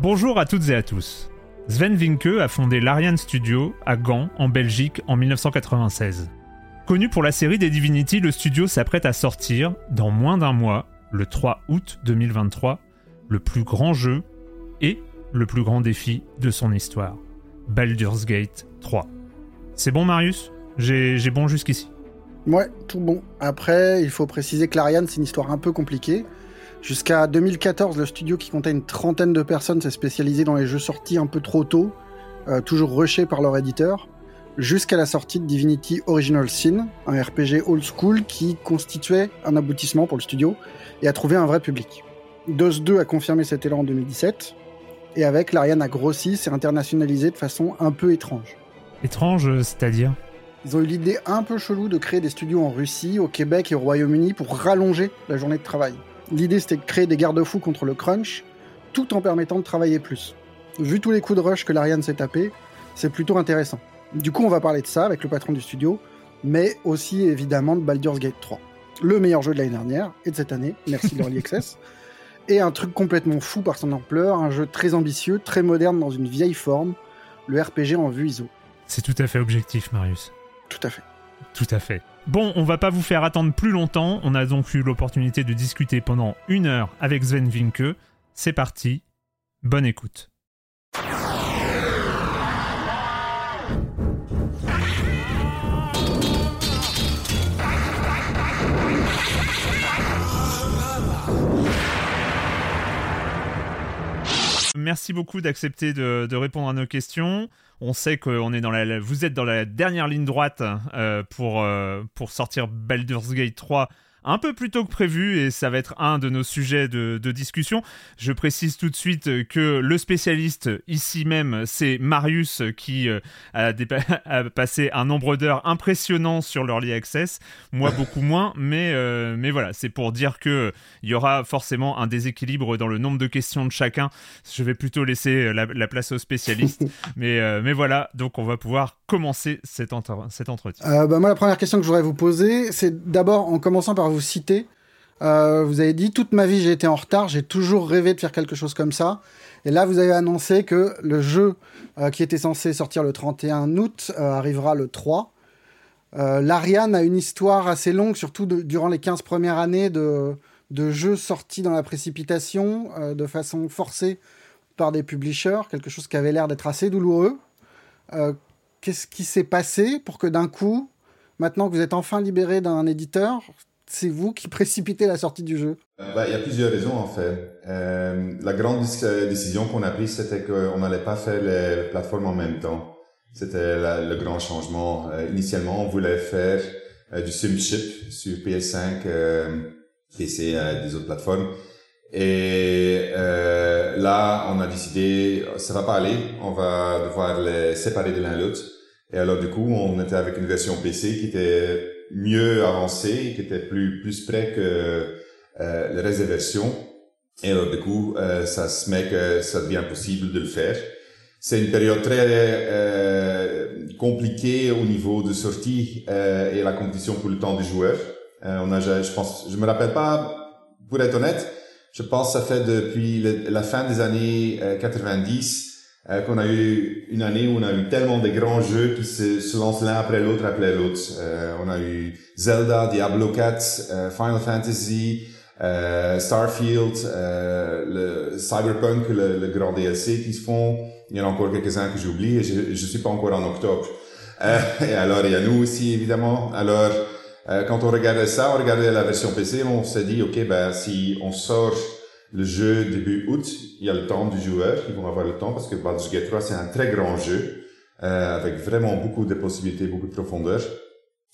Bonjour à toutes et à tous. Sven Vinke a fondé l'Ariane Studio à Gand, en Belgique, en 1996. Connu pour la série des Divinity, le studio s'apprête à sortir, dans moins d'un mois, le 3 août 2023, le plus grand jeu et le plus grand défi de son histoire, Baldur's Gate 3. C'est bon Marius? J'ai bon jusqu'ici Ouais, tout bon. Après, il faut préciser que l'Ariane, c'est une histoire un peu compliquée. Jusqu'à 2014, le studio qui comptait une trentaine de personnes s'est spécialisé dans les jeux sortis un peu trop tôt, euh, toujours rushés par leur éditeur, jusqu'à la sortie de Divinity Original Sin, un RPG old school qui constituait un aboutissement pour le studio et a trouvé un vrai public. DOS 2 a confirmé cet élan en 2017, et avec, l'Ariane a grossi, s'est internationalisé de façon un peu étrange. Étrange, c'est-à-dire? Ils ont eu l'idée un peu chelou de créer des studios en Russie, au Québec et au Royaume-Uni pour rallonger la journée de travail. L'idée, c'était de créer des garde-fous contre le crunch, tout en permettant de travailler plus. Vu tous les coups de rush que l'Ariane s'est tapé, c'est plutôt intéressant. Du coup, on va parler de ça avec le patron du studio, mais aussi évidemment de Baldur's Gate 3. Le meilleur jeu de l'année dernière et de cette année, merci l'Early Access. Et un truc complètement fou par son ampleur, un jeu très ambitieux, très moderne dans une vieille forme, le RPG en vue ISO. C'est tout à fait objectif, Marius. Tout à fait. Tout à fait. Bon, on va pas vous faire attendre plus longtemps. On a donc eu l'opportunité de discuter pendant une heure avec Sven Vinke. C'est parti. Bonne écoute. Merci beaucoup d'accepter de, de répondre à nos questions. On sait que est dans la, vous êtes dans la dernière ligne droite euh, pour, euh, pour sortir Baldur's Gate 3 un peu plus tôt que prévu et ça va être un de nos sujets de, de discussion. Je précise tout de suite que le spécialiste ici même, c'est Marius qui euh, a, passé un nombre d'heures impressionnant sur l'Early Access. Moi, beaucoup moins, mais, euh, mais voilà, c'est pour dire que il y aura forcément un déséquilibre dans le nombre de questions de chacun. Je vais plutôt laisser la, la place aux spécialistes. mais, euh, mais voilà, donc on va pouvoir commencer cet, entre- cet entretien. Euh, bah, moi, la première question que je voudrais vous poser, c'est d'abord en commençant par vous citer. Euh, vous avez dit toute ma vie j'ai été en retard, j'ai toujours rêvé de faire quelque chose comme ça. Et là, vous avez annoncé que le jeu euh, qui était censé sortir le 31 août euh, arrivera le 3. Euh, L'Ariane a une histoire assez longue, surtout durant les 15 premières années de, de jeux sortis dans la précipitation, de façon forcée par des publishers, quelque chose qui avait l'air d'être assez douloureux. Qu'est-ce qui s'est passé pour que d'un coup, maintenant que vous êtes enfin libéré d'un éditeur, c'est vous qui précipitez la sortie du jeu Euh, ben, il y a plusieurs raisons en fait. Euh, la grande euh, décision qu'on a prise, c'était qu'on n'allait pas faire les plateformes en même temps. C'était le grand changement. Euh, initialement, on voulait faire du SimChip sur PS5 euh, PC, des autres plateformes. Et là, on a décidé, ça va pas aller, on va devoir les séparer de l'un l'autre. Et alors du coup, on était avec une version PC qui était mieux avancée, qui était plus plus près que euh, le reste versions. Et alors du coup, euh, ça se met que ça devient possible de le faire. C'est une période très euh, compliquée au niveau de sortie euh, et la compétition pour le temps du joueur. Euh, on a, je pense, je me rappelle pas, pour être honnête, je pense que ça fait depuis la fin des années 90 euh, euh, qu'on a eu une année où on a eu tellement de grands jeux qui se, lancent l'un après l'autre après l'autre. Euh, on a eu Zelda, Diablo 4, euh, Final Fantasy, euh, Starfield, le Cyberpunk, le, le, grand DLC qui se font. Il y en a encore quelques-uns que j'oublie et je, je suis pas encore en octobre. et alors il y a nous aussi évidemment. Alors euh, quand on regardait ça, on regardait la version PC, on s'est dit, OK, ben, si on sort le jeu début août, il y a le temps du joueur, ils vont avoir le temps parce que Baldur's Gate 3, c'est un très grand jeu, euh, avec vraiment beaucoup de possibilités, beaucoup de profondeur.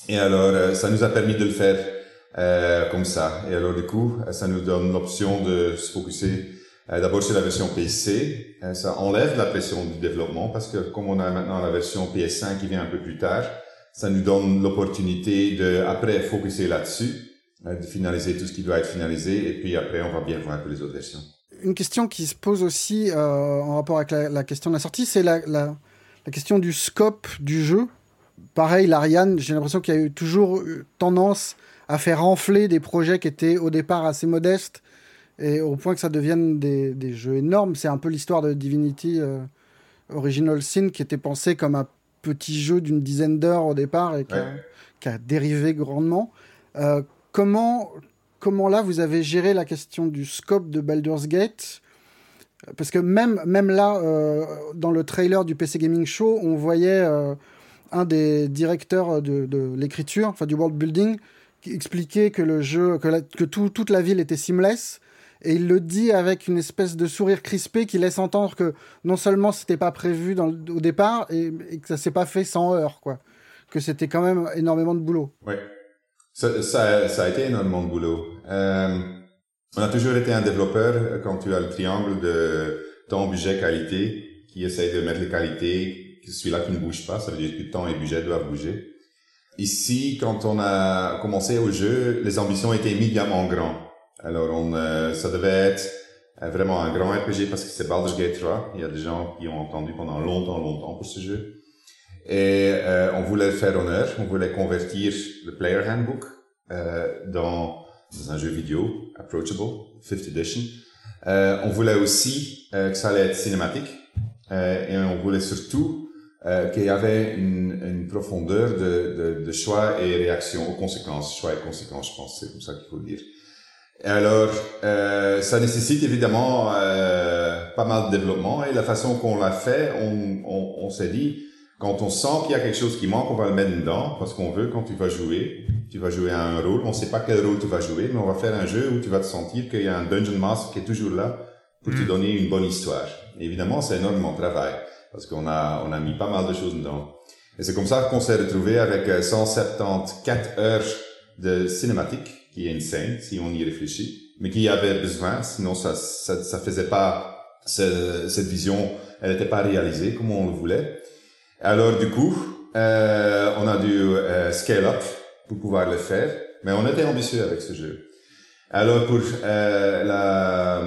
Et alors, euh, ça nous a permis de le faire euh, comme ça. Et alors, du coup, ça nous donne l'option de se focuser d'abord sur la version PC. ça enlève la pression du développement parce que comme on a maintenant la version PS5 qui vient un peu plus tard, ça nous donne l'opportunité de, après, focuser là-dessus, euh, de finaliser tout ce qui doit être finalisé, et puis après, on va bien voir pour les autres versions. Une question qui se pose aussi euh, en rapport avec la, question de la sortie, c'est la, la, la, question du scope du jeu. Pareil, l'Ariane, j'ai l'impression qu'il y a eu toujours tendance à faire enfler des projets qui étaient au départ assez modestes, et au point que ça devienne des, des jeux énormes. C'est un peu l'histoire de Divinity euh, Original Sin, qui était pensé comme un petit jeu d'une dizaine d'heures au départ et qui, a, dérivé grandement. Euh, comment, comment là vous avez géré la question du scope de Baldur's Gate? Parce que même, même là, euh, dans le trailer du PC Gaming Show, on voyait euh, un des directeurs de, de l'écriture, enfin du world building, qui expliquait que le jeu, que, que tout, toute la ville était seamless et il le dit avec une espèce de sourire crispé qui laisse entendre que non seulement c'était pas prévu dans au départ et, que ça s'est pas fait sans heure, quoi. Que c'était quand même énormément de boulot. Ouais. Ça, ça, ça a été énormément de boulot. Euh, on a toujours été un développeur quand tu as le triangle de temps, budget, qualité, qui essaye de mettre les qualités, celui-là qui ne bouge pas, ça veut dire que temps et budget doivent bouger. Ici, quand on a commencé au jeu, les ambitions étaient immédiatement grandes. Alors, on, euh, ça devait être euh, vraiment un grand RPG parce que c'est Baldur's Gate 3. Il y a des gens qui ont entendu pendant longtemps, longtemps pour ce jeu. Et euh, on voulait faire honneur, on voulait convertir le Player Handbook euh, dans, dans, un jeu vidéo, Approachable, 5th Edition. Euh, on voulait aussi que ça allait être cinématique. et on voulait surtout qu'il y avait une, une profondeur de, de, de, choix et réaction aux conséquences. Choix et conséquences, je pense, c'est comme ça qu'il faut le dire. Alors, euh, ça nécessite évidemment euh, pas mal de développement et la façon qu'on l'a fait, on, on, on s'est dit, quand on sent qu'il y a quelque chose qui manque, on va le mettre dedans parce qu'on veut quand tu vas jouer, tu vas jouer à un rôle, on sait pas quel rôle tu vas jouer, mais on va faire un jeu où tu vas te sentir qu'il y a un dungeon master qui est toujours là pour te mm. donner une bonne histoire. évidemment, c'est énormément de travail parce qu'on a on a mis pas mal de choses dedans. Et c'est comme ça qu'on s'est retrouvé avec 174 euh, heures de cinématique qui est insane si on y réfléchit, mais qui avait besoin, sinon ça ça, ça faisait pas cette vision, elle n'était pas réalisée comme on le voulait. Alors du coup, euh, on a dû euh, scale up pour pouvoir le faire, mais on était ambitieux avec ce jeu. Alors pour euh, la,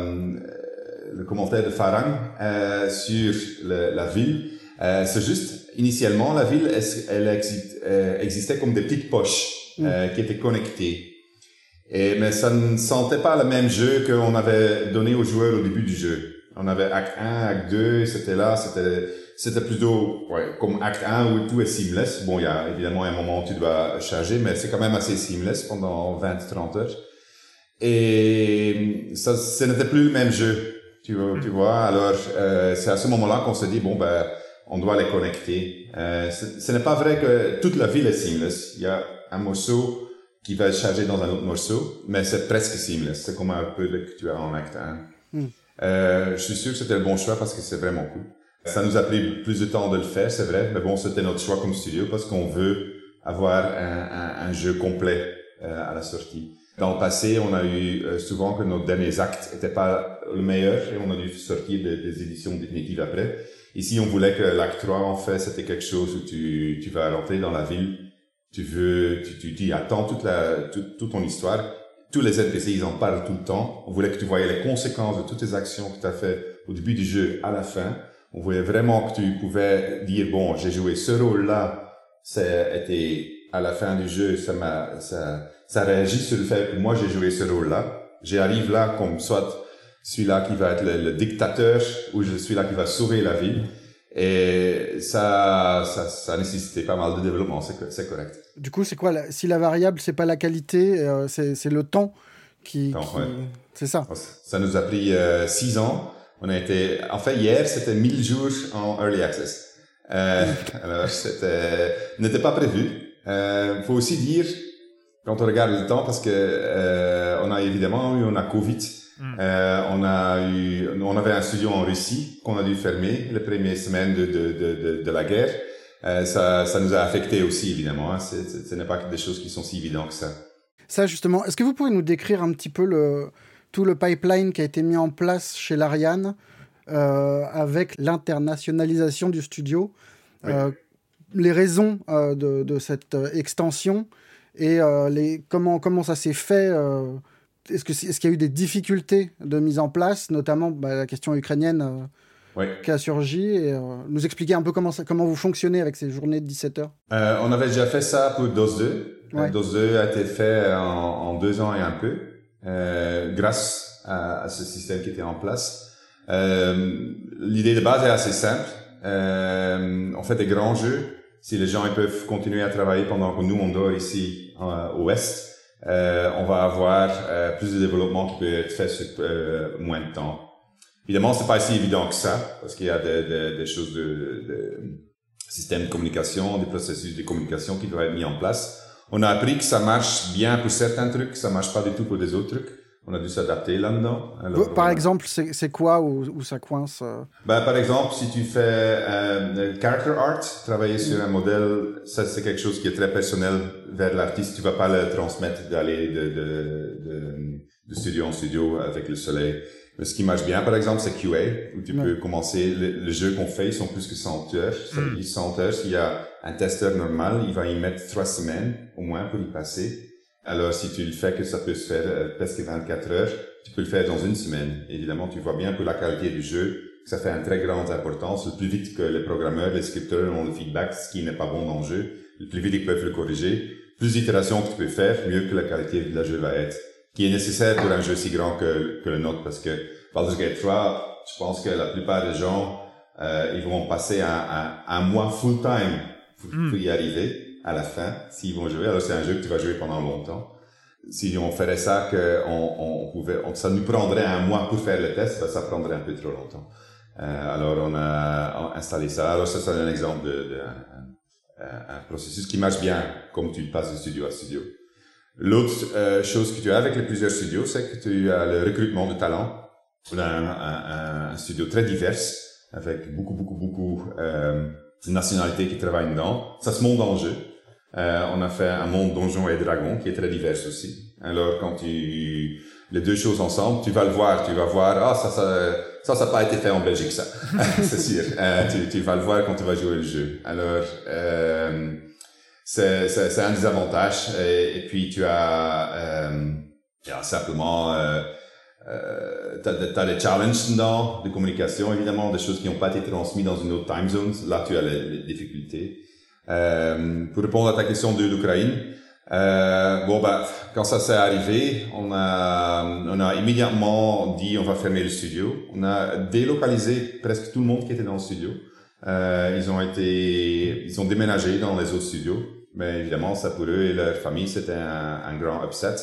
le commentaire de Farang euh, sur le, la ville, euh, c'est juste initialement la ville elle, euh, existait comme des petites poches mm. qui étaient connectées. Et, mais ça ne sentait pas le même jeu qu'on avait donné aux joueurs au début du jeu. On avait acte 1, acte 2, c'était là, c'était, c'était plutôt, ouais, comme acte 1 où tout est seamless. Bon, il y a évidemment un moment où tu dois charger, mais c'est quand même assez seamless pendant 20-30 heures. Et ça, ce n'était plus le même jeu. Tu, tu vois, alors, euh, c'est à ce moment-là qu'on s'est dit, bon, ben, on doit les connecter. Euh, ce n'est pas vrai que toute la ville est seamless. Il y a un morceau qui va être chargé dans un autre morceau, mais c'est presque seamless. C'est comme un peu le que tu as en acte 1. Hmm. Euh, je suis sûr que c'était le bon choix parce que c'est vraiment cool. Ça nous a pris plus de temps de le faire, c'est vrai, mais bon, c'était notre choix comme studio parce qu'on veut avoir un, un, un jeu complet euh, à la sortie. Dans le passé, on a eu euh, souvent que nos derniers actes n'étaient pas le meilleur et on a dû sortir des, des éditions définitives après. Ici, on voulait que l'acte 3, en fait, c'était quelque chose où tu, tu vas rentrer dans la ville, tu veux, tu, tu, tu attends toute la, toute ton histoire. Tous les NPC, ils en parlent tout le temps. On voulait que tu voyais les conséquences de toutes les actions que tu as fait au début du jeu à la fin. On voulait vraiment que tu pouvais dire, bon, j'ai joué ce rôle-là, ça été à la fin du jeu, ça m'a, ça, ça réagit sur le fait que moi j'ai joué ce rôle-là. J'arrive là comme soit celui-là qui va être le, dictateur ou je suis là qui va sauver la ville. Et ça, ça, ça nécessitait pas mal de développement, c'est correct. Du coup, c'est quoi Si la variable, c'est pas la qualité, euh, c'est le temps qui. C'est ça. Ça nous a pris euh, six ans. On a été, en fait, hier, c'était 1000 jours en early access. Euh, alors, c'était, n'était pas prévu. Euh, faut aussi dire, quand on regarde le temps, parce que euh, on a évidemment eu, on a Covid. Hmm. Euh, on a eu, on avait un studio en Russie qu'on a dû fermer les premières semaines de, de, de, de, la guerre. Euh, ça, ça nous a affecté aussi évidemment. Hein. ce n'est pas des choses qui sont si évidentes que ça. Ça justement, est-ce que vous pouvez nous décrire un petit peu le, tout le pipeline qui a été mis en place chez l'Ariane euh, avec l'internationalisation du studio, euh, les raisons euh, de, de, cette extension et les, comment, comment ça s'est fait Est-ce qu'il est, y a eu des difficultés de mise en place, notamment bah, la question ukrainienne qui a surgi et euh, nous expliquer un peu comment, ça, comment vous fonctionnez avec ces journées de 17 heures? Euh, On avait déjà fait ça pour DOS 2. Ouais. DOS 2 a été fait en, en, deux ans et un peu, grâce à, à, ce système qui était en place. Euh, L'idée de base est assez simple. Euh, on fait des grands jeux. Si les gens ils peuvent continuer à travailler pendant que nous on dort ici euh, au ouest, on va avoir plus de développement qui peut être fait sur moins de temps. Évidemment, c'est pas si évident que ça, parce qu'il y a des, des, des choses de, de, système de communication, des processus de communication qui doivent être mis en place. On a appris que ça marche bien pour certains trucs, ça marche pas du tout pour des autres trucs. On a dû s'adapter là-dedans. Par exemple, c'est quoi où, où, ça coince euh? ben, Par exemple, si tu fais euh, character art, travailler sur un modèle, ça c'est quelque chose qui est très personnel vers l'artiste. Tu vas pas le transmettre d'aller de, de, de, de studio en studio avec le soleil. Ce qui marche bien, par exemple, c'est QA, où tu ouais. peux commencer, le, le jeu qu'on fait, ils sont plus que 100 heures. Mm. 100 heures, s'il y a un testeur normal, il va y mettre trois semaines, au moins, pour y passer. Alors, si tu le fais que ça peut se faire euh, presque 24 heures, tu peux le faire dans une semaine. Évidemment, tu vois bien pour la qualité du jeu, que ça fait une très grande importance. Le plus vite que les programmeurs, les scripteurs ont le feedback, ce qui n'est pas bon dans le jeu, le plus vite ils peuvent le corriger. Plus d'itérations que tu peux faire, mieux que la qualité de la jeu va être qui est nécessaire pour un jeu si grand que, que le nôtre, parce que Baldur's Gate 3, je pense que la plupart des gens, euh, ils vont passer un, un, un mois full-time pour, mm. pour, y arriver à la fin, s'ils vont jouer. Alors c'est un jeu que tu vas jouer pendant longtemps. Si on ferait ça, que on, on pouvait, on, ça nous prendrait un mois pour faire le test, ben, ça prendrait un peu trop longtemps. Euh, alors on a installé ça. Alors ça, c'est un exemple de, de un, un, processus qui marche bien, comme tu passes de studio à studio. L'autre euh, chose que tu as avec les plusieurs studios, c'est que tu as le recrutement de talents. On a un, un, un studio très divers, avec beaucoup, beaucoup, beaucoup euh, de nationalités qui travaillent dedans. Ça se monte le jeu. Euh, on a fait un monde donjons et dragons qui est très divers aussi. Alors quand tu les deux choses ensemble, tu vas le voir, tu vas voir, ah ça ça ça ça n'a pas été fait en Belgique ça, c'est sûr. Euh, tu, tu vas le voir quand tu vas jouer le jeu. Alors euh, c'est, c'est, un des avantages. Et, et puis tu as, euh, simplement, euh, euh, t'as, as des challenges dedans, de communication évidemment, des choses qui n'ont pas été transmises dans une autre time zone. Là, tu as les, les difficultés. Euh, pour répondre à ta question de l'Ukraine, euh, bon bah quand ça s'est arrivé, on a on a immédiatement dit on va fermer le studio. On a délocalisé presque tout le monde qui était dans le studio. Euh, ils ont été ils ont déménagé dans les autres studios. Mais évidemment, ça pour eux et leur famille, c'était un, grand upset.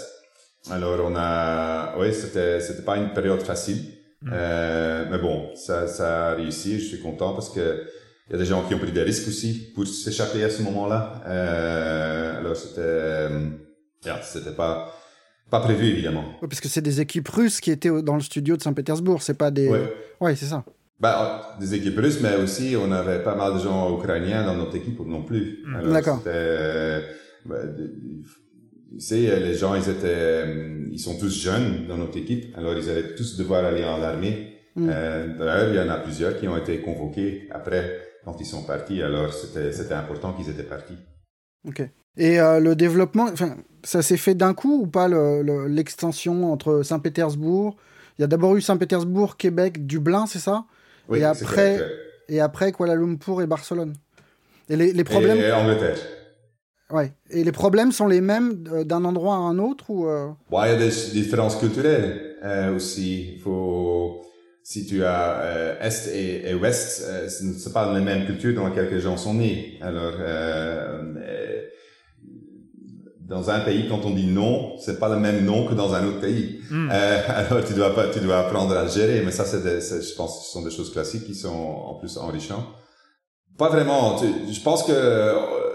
Alors on a, oui, c'était c'était pas une période facile, mm. euh, mais bon, ça ça a réussi. Je suis content parce que il y a des gens qui ont pris des risques aussi pour s'échapper à ce moment-là. Euh, alors c'était, yeah, c'était pas pas prévu évidemment. Oui, parce que c'est des équipes russes qui étaient dans le studio de Saint-Pétersbourg, c'est pas des. Ouais, ouais c'est ça. Bah, des équipes russes, mais aussi on avait pas mal de gens ukrainiens dans notre équipe non plus. D'accord. Euh, bah, tu sais, les gens, ils étaient, ils sont tous jeunes dans notre équipe, alors ils allaient tous devoir aller en armée. Mm. Euh, D'ailleurs, il y en a plusieurs qui ont été convoqués après quand ils sont partis. Alors, c'était important qu'ils étaient partis. Ok. Et euh, le développement, ça s'est fait d'un coup ou pas l'extension entre Saint-Pétersbourg? Il y a d'abord eu Saint-Pétersbourg, Québec, Dublin, c'est ça? Oui. Et après, et après Kuala Lumpur et Barcelone. Et les, les problèmes. Et Angleterre. Ouais. Et les problèmes sont les mêmes d'un endroit à un autre ou euh? il y a des différences culturelles euh, aussi. Il faut si tu as euh, est et, et ouest, euh, ce n'est pas la même culture dans laquelle les gens sont nés. Alors, euh, euh, dans un pays, quand on dit non, c'est pas le même non que dans un autre pays. Hmm. Euh, alors, tu dois pas, tu dois apprendre à gérer. Mais ça, c'est, je pense, ce sont des choses classiques qui sont en plus enrichantes. Pas vraiment. je pense que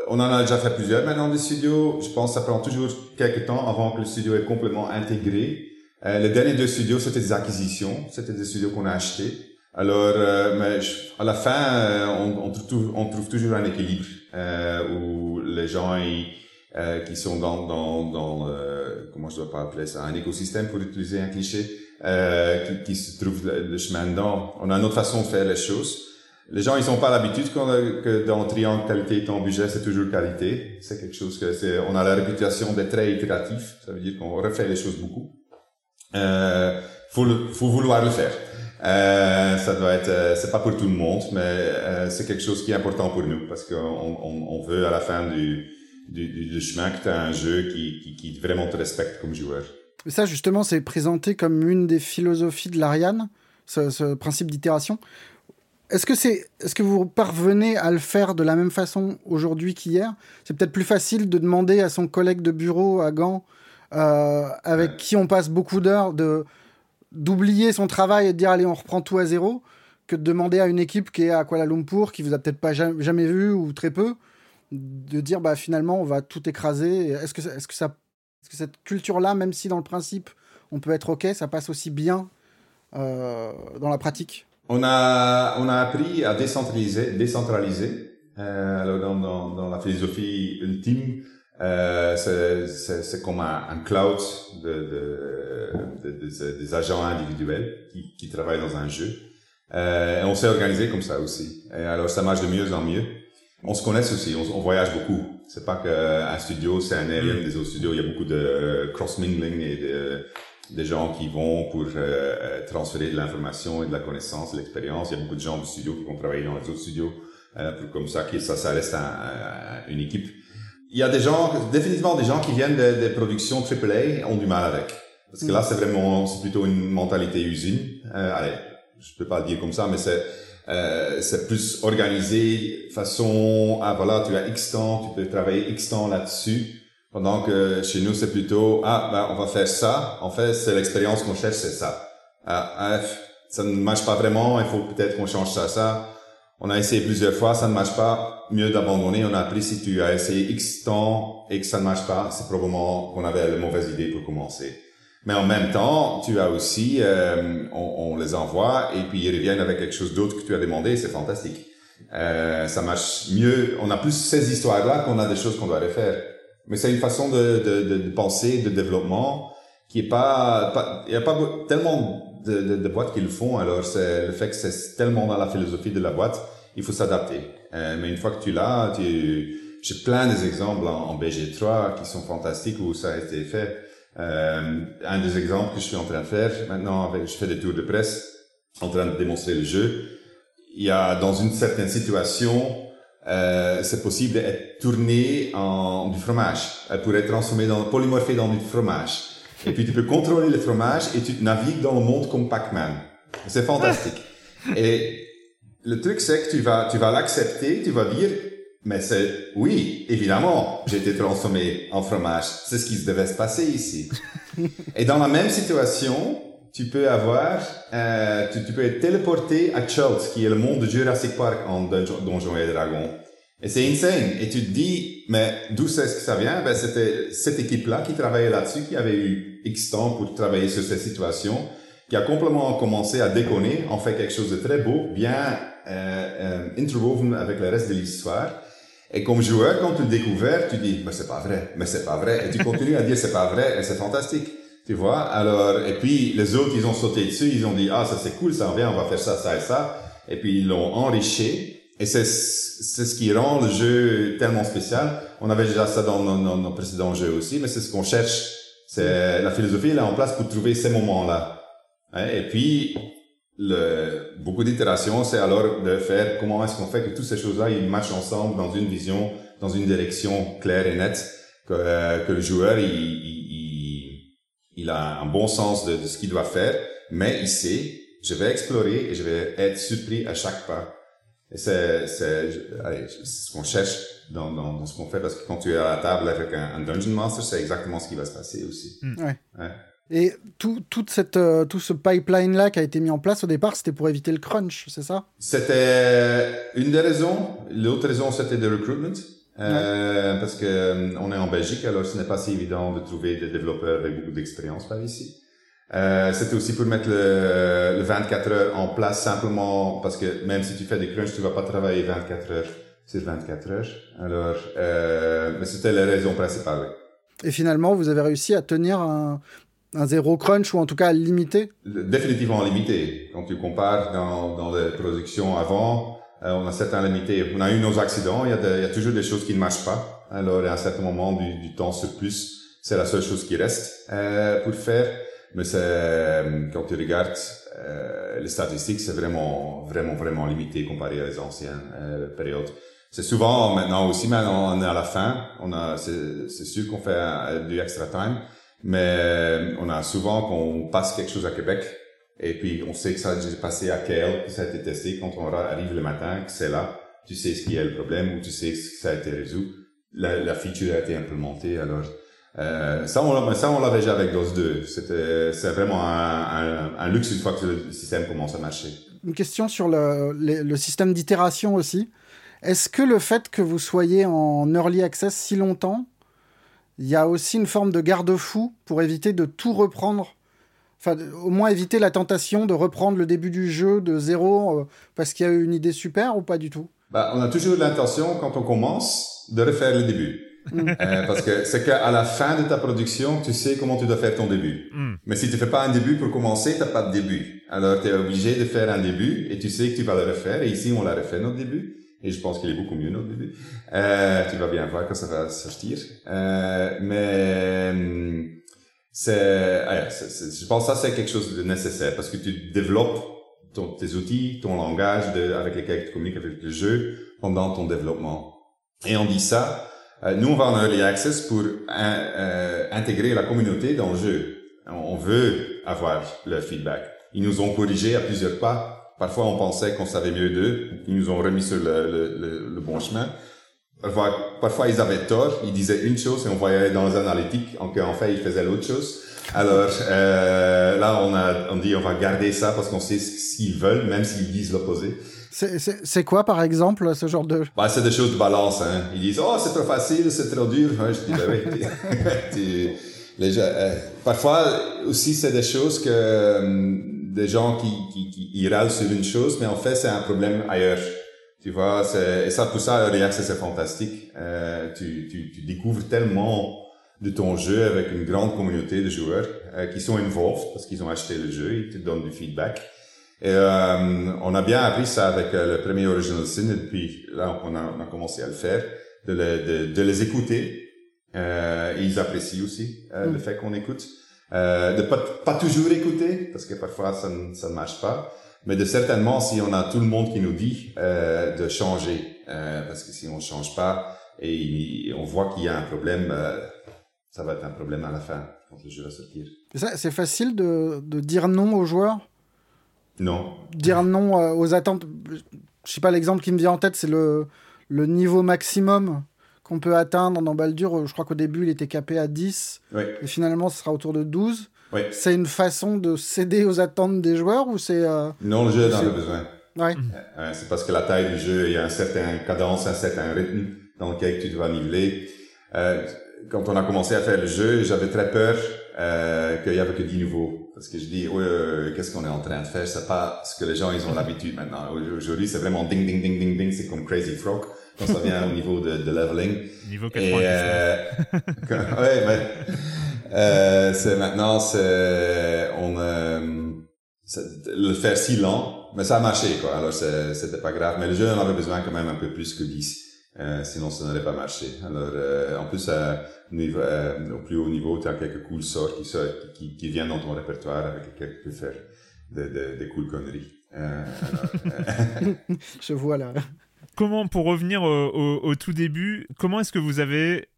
on en a déjà fait plusieurs maintenant des studios. Je pense que ça prend toujours quelques temps avant que le studio est complètement intégré. Euh, les derniers deux studios, c'était des acquisitions, c'était des studios qu'on a achetés. Alors, euh, mais à la fin, euh, on, on, trouve, toujours un équilibre euh, où les gens euh, qui sont dans, dans, dans comment je dois pas appeler ça, un écosystème pour utiliser un cliché, qui, qui, se trouvent le, chemin dedans. On a une autre façon de faire les choses. Les gens, ils n'ont pas l'habitude que dans le triangle qualité temps budget, c'est toujours qualité. C'est quelque chose que c'est, on a la réputation d'être très itératif. Ça veut dire qu'on refait les choses beaucoup. Euh, faut, le, faut vouloir le faire. Euh, ça doit être, euh, c'est pas pour tout le monde, mais c'est quelque chose qui est important pour nous parce qu'on on, veut à la fin du, du, du chemin que tu as un jeu qui, qui, qui, vraiment te respecte comme joueur. Ça, justement, c'est présenté comme une des philosophies de l'Ariane, ce, ce, principe d'itération. Est-ce que, c'est, est-ce que vous parvenez à le faire de la même façon aujourd'hui qu'hier? C'est peut-être plus facile de demander à son collègue de bureau à Gand euh, avec qui on passe beaucoup d'heures, de d'oublier son travail et de dire allez on reprend tout à zéro, que de demander à une équipe qui est à Kuala Lumpur, qui vous a peut-être pas jamais, vu ou très peu, de dire bah finalement on va tout écraser. Est-ce que est-ce que ça est-ce que cette culture-là, même si dans le principe on peut être ok, ça passe aussi bien euh, dans la pratique? On a on a appris à décentraliser, décentraliser. Euh, alors dans, dans, dans la philosophie ultime, euh, c'est comme un, un, cloud de, de, de, des agents individuels qui, qui, travaillent dans un jeu. Euh, et on s'est organisé comme ça aussi. Et alors ça marche de mieux en mieux. On se connaît aussi, on, on voyage beaucoup. C'est pas qu'un studio, c'est un alien des autres studios. Il y a beaucoup de cross-mingling et de, des gens qui vont pour euh, transférer de l'information et de la connaissance, de l'expérience. Il y a beaucoup de gens du studio qui vont travailler dans les autres studios. Euh, comme ça, ça, ça reste un, une équipe il y a des gens, définitivement des gens qui viennent des productions AAA ont du mal avec. Parce que là, c'est vraiment, c'est plutôt une mentalité usine. Euh, allez, je peux pas le dire comme ça, mais c'est, euh, c'est plus organisé façon, ah voilà, tu as X temps, tu peux travailler X temps là-dessus. Pendant que chez nous, c'est plutôt, ah, ben, on va faire ça. En fait, c'est l'expérience qu'on cherche, c'est ça. Ah, ah, ça ne marche pas vraiment, il faut peut-être qu'on change ça, ça. On a essayé plusieurs fois, ça ne marche pas. Mieux d'abandonner. On a appris si tu as essayé X temps et que ça ne marche pas, c'est probablement qu'on avait la mauvaise idée pour commencer. Mais en même temps, tu as aussi, euh, on, on, les envoie et puis ils reviennent avec quelque chose d'autre que tu as demandé. C'est fantastique. Euh, ça marche mieux. On a plus ces histoires-là qu'on a des choses qu'on doit refaire. Mais c'est une façon de, de, de, penser, de développement qui est pas, il y a pas tellement de, de, de, boîtes qui le font. Alors, c'est le fait que c'est tellement dans la philosophie de la boîte, il faut s'adapter. Euh, mais une fois que tu l'as, tu, j'ai plein d'exemples en, en, BG3 qui sont fantastiques où ça a été fait. Euh, un des exemples que je suis en train de faire maintenant, avec, je fais des tours de presse en train de démontrer le jeu. Il y a dans une certaine situation, euh, c'est possible d'être tourné en du fromage. Elle pourrait être transformée dans polymorphée dans du fromage. Et puis tu peux contrôler le fromage et tu navigues dans le monde comme Pac-Man. C'est fantastique. et le truc, c'est que tu vas, tu vas l'accepter, tu vas dire, mais c'est, oui, évidemment, j'ai été transformé en fromage. C'est ce qui se devait se passer ici. et dans la même situation, tu peux avoir, euh, tu, tu, peux être téléporté à Chult, qui est le monde de Jurassic Park en Donjons et Dragons. Et c'est insane. Et tu te dis, mais d'où c'est ce que ça vient? Ben, c'était cette équipe-là qui travaillait là-dessus, qui avait eu X temps pour travailler sur cette situation, qui a complètement commencé à déconner, en fait quelque chose de très beau, bien euh, euh, interwoven avec le reste de l'histoire. Et comme joueur, quand tu le découvres, tu dis, mais c'est pas vrai, mais c'est pas vrai. Et tu continues à dire c'est pas vrai et c'est fantastique. Tu vois? Alors, et puis, les autres, ils ont sauté dessus, ils ont dit, ah, ça c'est cool, ça revient, on va faire ça, ça et ça. Et puis, ils l'ont enrichi. Et c'est, ce qui rend le jeu tellement spécial. On avait déjà ça dans nos, précédents jeux aussi, mais c'est ce qu'on cherche. C'est la philosophie là en place pour trouver ces moments-là. Et puis, le, beaucoup d'itérations, c'est alors de faire comment est-ce qu'on fait que toutes ces choses-là, ils marchent ensemble dans une vision, dans une direction claire et nette, que, euh, que le joueur, il, il, il, a un bon sens de, de ce qu'il doit faire, mais il sait, je vais explorer et je vais être surpris à chaque pas. Et c'est, c'est, ce qu'on cherche dans, dans, dans ce qu'on fait, parce que quand tu es à la table avec un, un Dungeon Master, c'est exactement ce qui va se passer aussi. Mm. Ouais. ouais. Et tout, toute cette, euh, tout ce pipeline-là qui a été mis en place au départ, c'était pour éviter le crunch, c'est ça? C'était une des raisons. L'autre raison, c'était le recruitment. Euh, Parce que euh, on est en Belgique, alors ce n'est pas si évident de trouver des développeurs avec beaucoup d'expérience par ici. Euh, c'était aussi pour mettre le, le, 24 heures en place simplement parce que même si tu fais des crunch, tu vas pas travailler 24 heures sur 24 heures. Alors, euh, mais c'était la raison principale. Et finalement, vous avez réussi à tenir un, un zéro crunch ou en tout cas limité Définitivement limité. Quand tu compares dans, dans les productions avant, on a certains limités. On a eu nos accidents, il y, a il y, a toujours des choses qui ne marchent pas. Alors à un certain moment du, du temps sur plus, c'est la seule chose qui reste euh, pour faire. Mais c'est euh, quand tu regardes euh, les statistiques, c'est vraiment vraiment vraiment limité comparé aux anciennes euh, périodes. C'est souvent maintenant aussi, maintenant on est à la fin, on a c'est sûr qu'on fait du extra time. Mais on a souvent qu'on passe quelque chose à Québec et puis on sait que ça a déjà passé à KL, que ça a été testé. Quand on arrive le matin, que c'est là, tu sais ce qui est le problème ou tu sais que ça a été résolu. La, la feature a été implémentée. Alors euh, ça, on, ça, l'avait déjà avec DOS 2. C'était, c'est vraiment un, luxe une fois que le système commence à marcher. Une question sur le système d'itération aussi. Est-ce que le fait que vous soyez en early access si longtemps il y a aussi une forme de garde-fou pour éviter de tout reprendre. Enfin, au moins éviter la tentation de reprendre le début du jeu de zéro euh, parce qu'il y a eu une idée super ou pas du tout? Bah, On a toujours l'intention, quand on commence, de refaire le début. Mm. euh, parce que c'est qu'à la fin de ta production, tu sais comment tu dois faire ton début. Mm. Mais si tu fais pas un début pour commencer, t'as pas de début. Alors tu es obligé de faire un début et tu sais que tu vas le refaire. Et ici, on l'a refait notre début et je pense qu'il est beaucoup mieux au début. Euh, tu vas bien voir quand ça va sortir. Euh, mais c'est, je pense que ça c'est quelque chose de nécessaire parce que tu développes tes outils, ton langage avec lesquels tu communiques avec le jeu pendant ton développement. Et on dit ça. Euh, nous, on va en early access pour euh, intégrer la communauté dans le jeu. On veut avoir leur feedback. Ils nous ont corrigé à plusieurs pas Parfois, on pensait qu'on savait mieux d'eux. Ils nous ont remis sur le, le, le, bon chemin. Parfois, parfois, ils avaient tort. Ils disaient une chose et on voyait dans les analytiques qu'en fait, ils faisaient l'autre chose. Alors euh, là, on a on dit on va garder ça parce qu'on sait ce qu'ils veulent, même s'ils disent l'opposé. C'est quoi, par exemple, ce genre de... Bah, c'est des choses de balance. Hein. Ils disent, oh, c'est trop facile, c'est trop dur. Ouais, je dis, bah, oui. les gens, euh, parfois aussi, c'est des choses que... Euh, des gens qui, qui, qui ils râlent sur une chose, mais en fait, c'est un problème ailleurs. Tu vois, et ça, pour ça, Access, c'est fantastique. Euh, tu, tu, tu découvres tellement de ton jeu avec une grande communauté de joueurs euh, qui sont involved parce qu'ils ont acheté le jeu, ils te donnent du feedback. Et euh, on a bien appris ça avec euh, le premier Original Sin, et puis là, on a, on a commencé à le faire, de, les, de, de les écouter. Euh, et ils apprécient aussi euh, le mm. fait qu'on écoute. Euh, de pas, pas toujours écouter, parce que parfois ça ne, ça ne marche pas, mais de certainement si on a tout le monde qui nous dit euh, de changer, euh, parce que si on change pas et on voit qu'il y a un problème, euh, ça va être un problème à la fin quand le jeu va sortir. C'est facile de, de dire non aux joueurs? Non. Dire non aux attentes. Je sais pas, l'exemple qui me vient en tête, c'est le, le niveau maximum qu'on peut atteindre dans Baldur. Je crois qu'au début, il était capé à 10. Et finalement, ce sera autour de 12. C'est une façon de céder aux attentes des joueurs ou c'est... Euh... Non, le jeu en a besoin. Ouais. c'est parce que la taille du jeu, il y a un certain cadence, un certain rythme dans lequel tu dois niveler. Euh, quand on a commencé à faire le jeu, j'avais très peur euh, qu'il y avait que 10 niveaux. Parce que je dis, ouais, euh, qu'est-ce qu'on est en train de faire? C'est pas ce que les gens ils ont l'habitude maintenant. Aujourd'hui, c'est vraiment ding ding ding ding ding. C'est comme Crazy Frog quand ça vient au niveau de, de leveling. Niveau 99. Et, euh, ouais, mais euh, c'est maintenant, c'est on euh, le faire si lent, mais ça a marché quoi. Alors c'était pas grave, mais le jeu en avait besoin quand même un peu plus que 10. Euh, sinon, ça n'aurait pas marché. Alors, euh, en plus, euh, au niveau, euh, au plus haut niveau, tu as quelques cool sorts qui, sortent- qui, qui viennent dans ton répertoire avec lesquels tu peux faire des de, de cool conneries. Euh, alors, Je vois là. Comment, pour revenir au, au- au tout début, comment est-ce que vous avez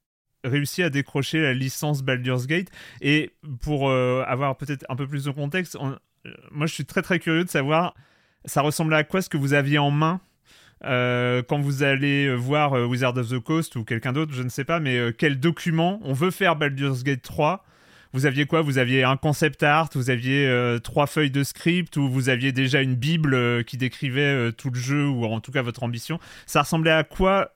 réussi à décrocher la licence Baldur's Gate. Et pour euh, avoir peut-être un peu plus de contexte, on- euh, moi je suis très très curieux de savoir, ça ressemblait à quoi ce que vous aviez en main euh, quand vous allez voir Wizard of the Coast ou quelqu'un d'autre, je ne sais pas, mais quel document on veut faire Baldur's Gate 3 vous aviez quoi? Vous aviez un concept art, vous aviez trois feuilles de script, ou vous aviez déjà une bible qui décrivait tout le jeu, ou en tout cas votre ambition? Ça ressemblait à quoi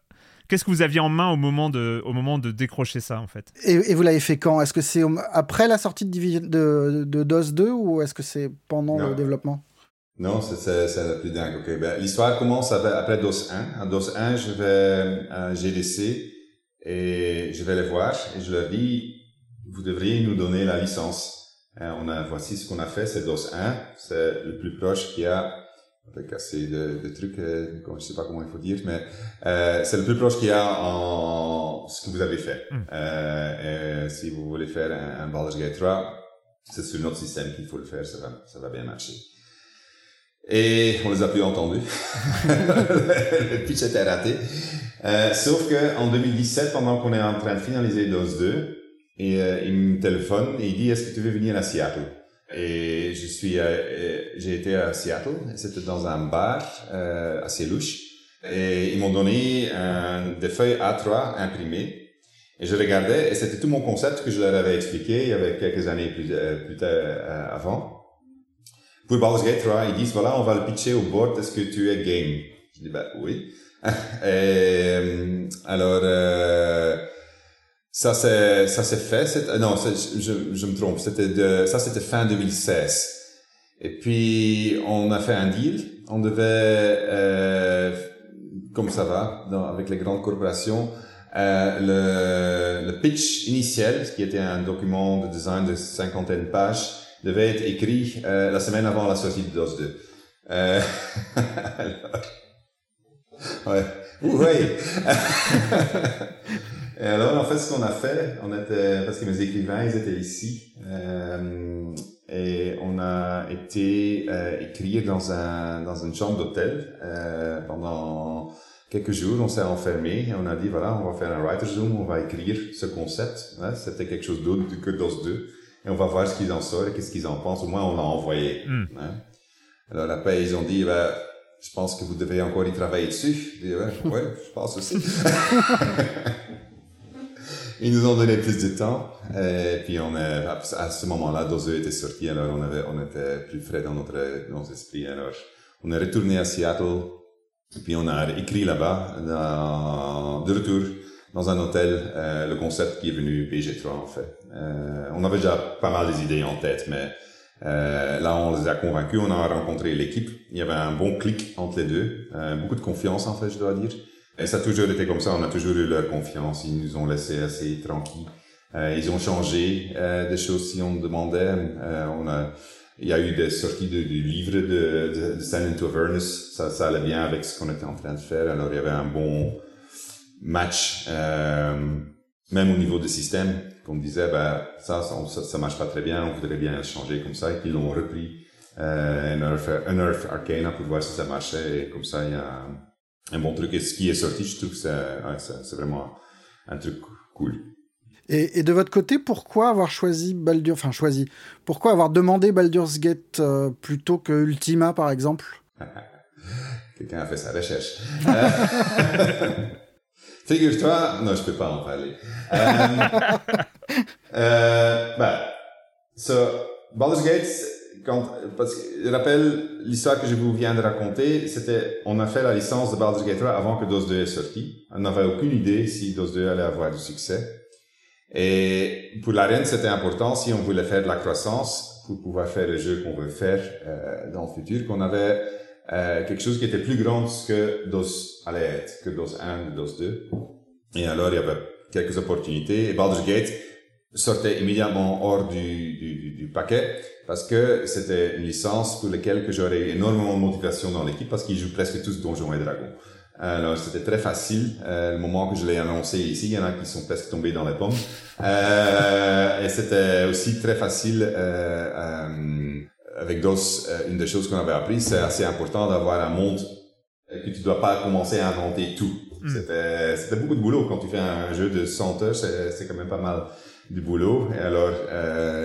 Qu'est-ce que vous aviez en main au moment de, au moment de décrocher ça, en fait? Et, et vous l'avez fait quand? Est-ce que c'est après la sortie de, Divi- de, de DOS 2 ou est-ce que c'est pendant Non. le développement? Non, c'est- le plus dingue. Ok, ben, l'histoire commence après DOS 1. À DOS 1, je vais à GDC et je vais les voir et je leur dis, vous devriez nous donner la licence. Euh, on a, voici ce qu'on a fait, c'est DOS 1. C'est le plus proche qu'il y a avec assez de, de trucs, euh, je sais pas comment il faut dire, mais euh, c'est le plus proche qu'il y a en ce que vous avez fait. Mm. Euh, si vous voulez faire un, un Baldur's Gate 3, c'est sur notre système qu'il faut le faire, ça va, ça va bien marcher. Et on les a plus entendus. le pitch était raté. Euh, sauf que en 2017, pendant qu'on est en train de finaliser DOS 2, et, euh, il me téléphone et il dit est-ce que tu veux venir à Seattle? Et je suis, euh, euh, j'ai été à Seattle. C'était dans un bar euh, assez louche. Et ils m'ont donné un, des feuilles A3 imprimées. Et je regardais, et c'était tout mon concept que je leur avais expliqué il y avait quelques années plus, euh, plus tard euh, avant. Pour Baldur's Gate 3, ils disent, voilà, on va le pitcher au board, est-ce que tu es game? Je dis, bah oui. et, euh, alors, euh, ça c'est, ça c'est fait, c'est, euh, non, je, je me trompe, c'était de, ça c'était fin 2016. Et puis, on a fait un deal, on devait, euh, comme ça va, dans, avec les grandes corporations, euh, le, le pitch initial, qui était un document de design de cinquantaine de pages, devait être écrit euh, la semaine avant la sortie de DOS 2. Euh, alors, ouais, voyez. Et alors, en fait, ce qu'on a fait, on était, parce que mes écrivains, ils étaient ici, euh, et on a été euh, écrire dans un dans une chambre d'hôtel euh, pendant quelques jours. On s'est enfermé et on a dit voilà, on va faire un writer's room, on va écrire ce concept. hein. C'était quelque chose d'autre que DOS 2 et on va voir ce qu'ils en sortent et qu'est-ce qu'ils en pensent. Au moins, on l'a envoyé. Mm. hein. Alors après, ils ont dit bah, je pense que vous devez encore y travailler dessus. Je dis, ouais, ouais, je pense aussi. Ils nous ont donné plus de temps. Et puis on est, à ce moment-là, DOS 2 était sorti, alors on avait, on était plus frais dans notre, dans notre esprit. Alors, on est retourné à Seattle. Et puis on a écrit là-bas, de retour, dans un hôtel, euh, le concept qui est venu BG3 en fait. Euh, on avait déjà pas mal des idées en tête, mais euh, là on les a convaincus, on a rencontré l'équipe. Il y avait un bon clic entre les deux, beaucoup de confiance en fait, je dois dire. Et ça a toujours été comme ça, on a toujours eu leur confiance, ils nous ont laissé assez tranquilles. Euh, ils ont changé euh, des choses si on demandait. Euh, on a, il y a eu des sorties de, du livre de, de, de Stand into Avernus, ça, ça allait bien avec ce qu'on était en train de faire. Alors il y avait un bon match, euh, même au niveau du système, qu'on disait, bah, ça, ça, ça, marche pas très bien, on voudrait bien changer comme ça, et qu'ils l'ont repris, euh, Unearth, Unearth Arcana pour voir si ça marchait, et comme ça, il y a un, bon truc. Et ce qui est sorti, je trouve que c'est, ouais, c'est, c'est vraiment un truc cool. Et, et de votre côté, pourquoi avoir choisi Baldur, enfin choisi, pourquoi avoir demandé Baldur's Gate euh, plutôt que Ultima par exemple? Quelqu'un a fait sa recherche. Euh, Figure-toi, non, je peux pas en parler. Euh, euh, ben, so, Baldur's Gate, quand, parce que, je rappelle, l'histoire que je vous viens de raconter, c'était, on a fait la licence de Baldur's Gate 3 avant que DOS 2 est sorti. On n'avait aucune idée si DOS 2 allait avoir du succès. Et pour l'arène, c'était important, si on voulait faire de la croissance, pour pouvoir faire le jeu qu'on veut faire euh, dans le futur, qu'on avait euh, quelque chose qui était plus grand que DOS allait être, que DOS 1, DOS 2. Et alors, il y avait quelques opportunités. Et Baldur's Gate sortait immédiatement hors du, du, du paquet parce que c'était une licence pour laquelle que j'aurais eu énormément de motivation dans l'équipe parce qu'ils jouent presque tous Donjons et Dragons. Alors c'était très facile. Euh, le moment que je l'ai annoncé ici, il y en a qui sont presque tombés dans les pommes. Euh, et c'était aussi très facile euh, euh avec DOS. Euh, une des choses qu'on avait appris, c'est assez important d'avoir un monde que tu dois pas commencer à inventer tout. Mm. C'était c'était beaucoup de boulot quand tu fais un jeu de 100 heures, c'est quand même pas mal du boulot. Et alors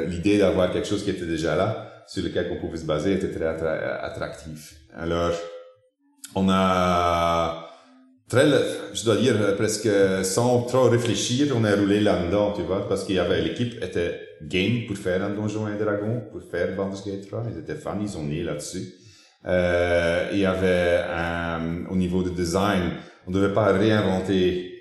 l'idée d'avoir quelque chose qui était déjà là, sur lequel on pouvait se baser, était très attractif. Alors on a très, je dois dire, presque sans trop réfléchir, on est roulé là-dedans, tu vois, parce qu'il y avait, l'équipe était game pour faire un Donjon et Dragon, pour faire Baldur's Gate 3. Ils étaient fans, ils ont né là-dessus. Euh, il y avait un, au niveau du design, on ne devait pas réinventer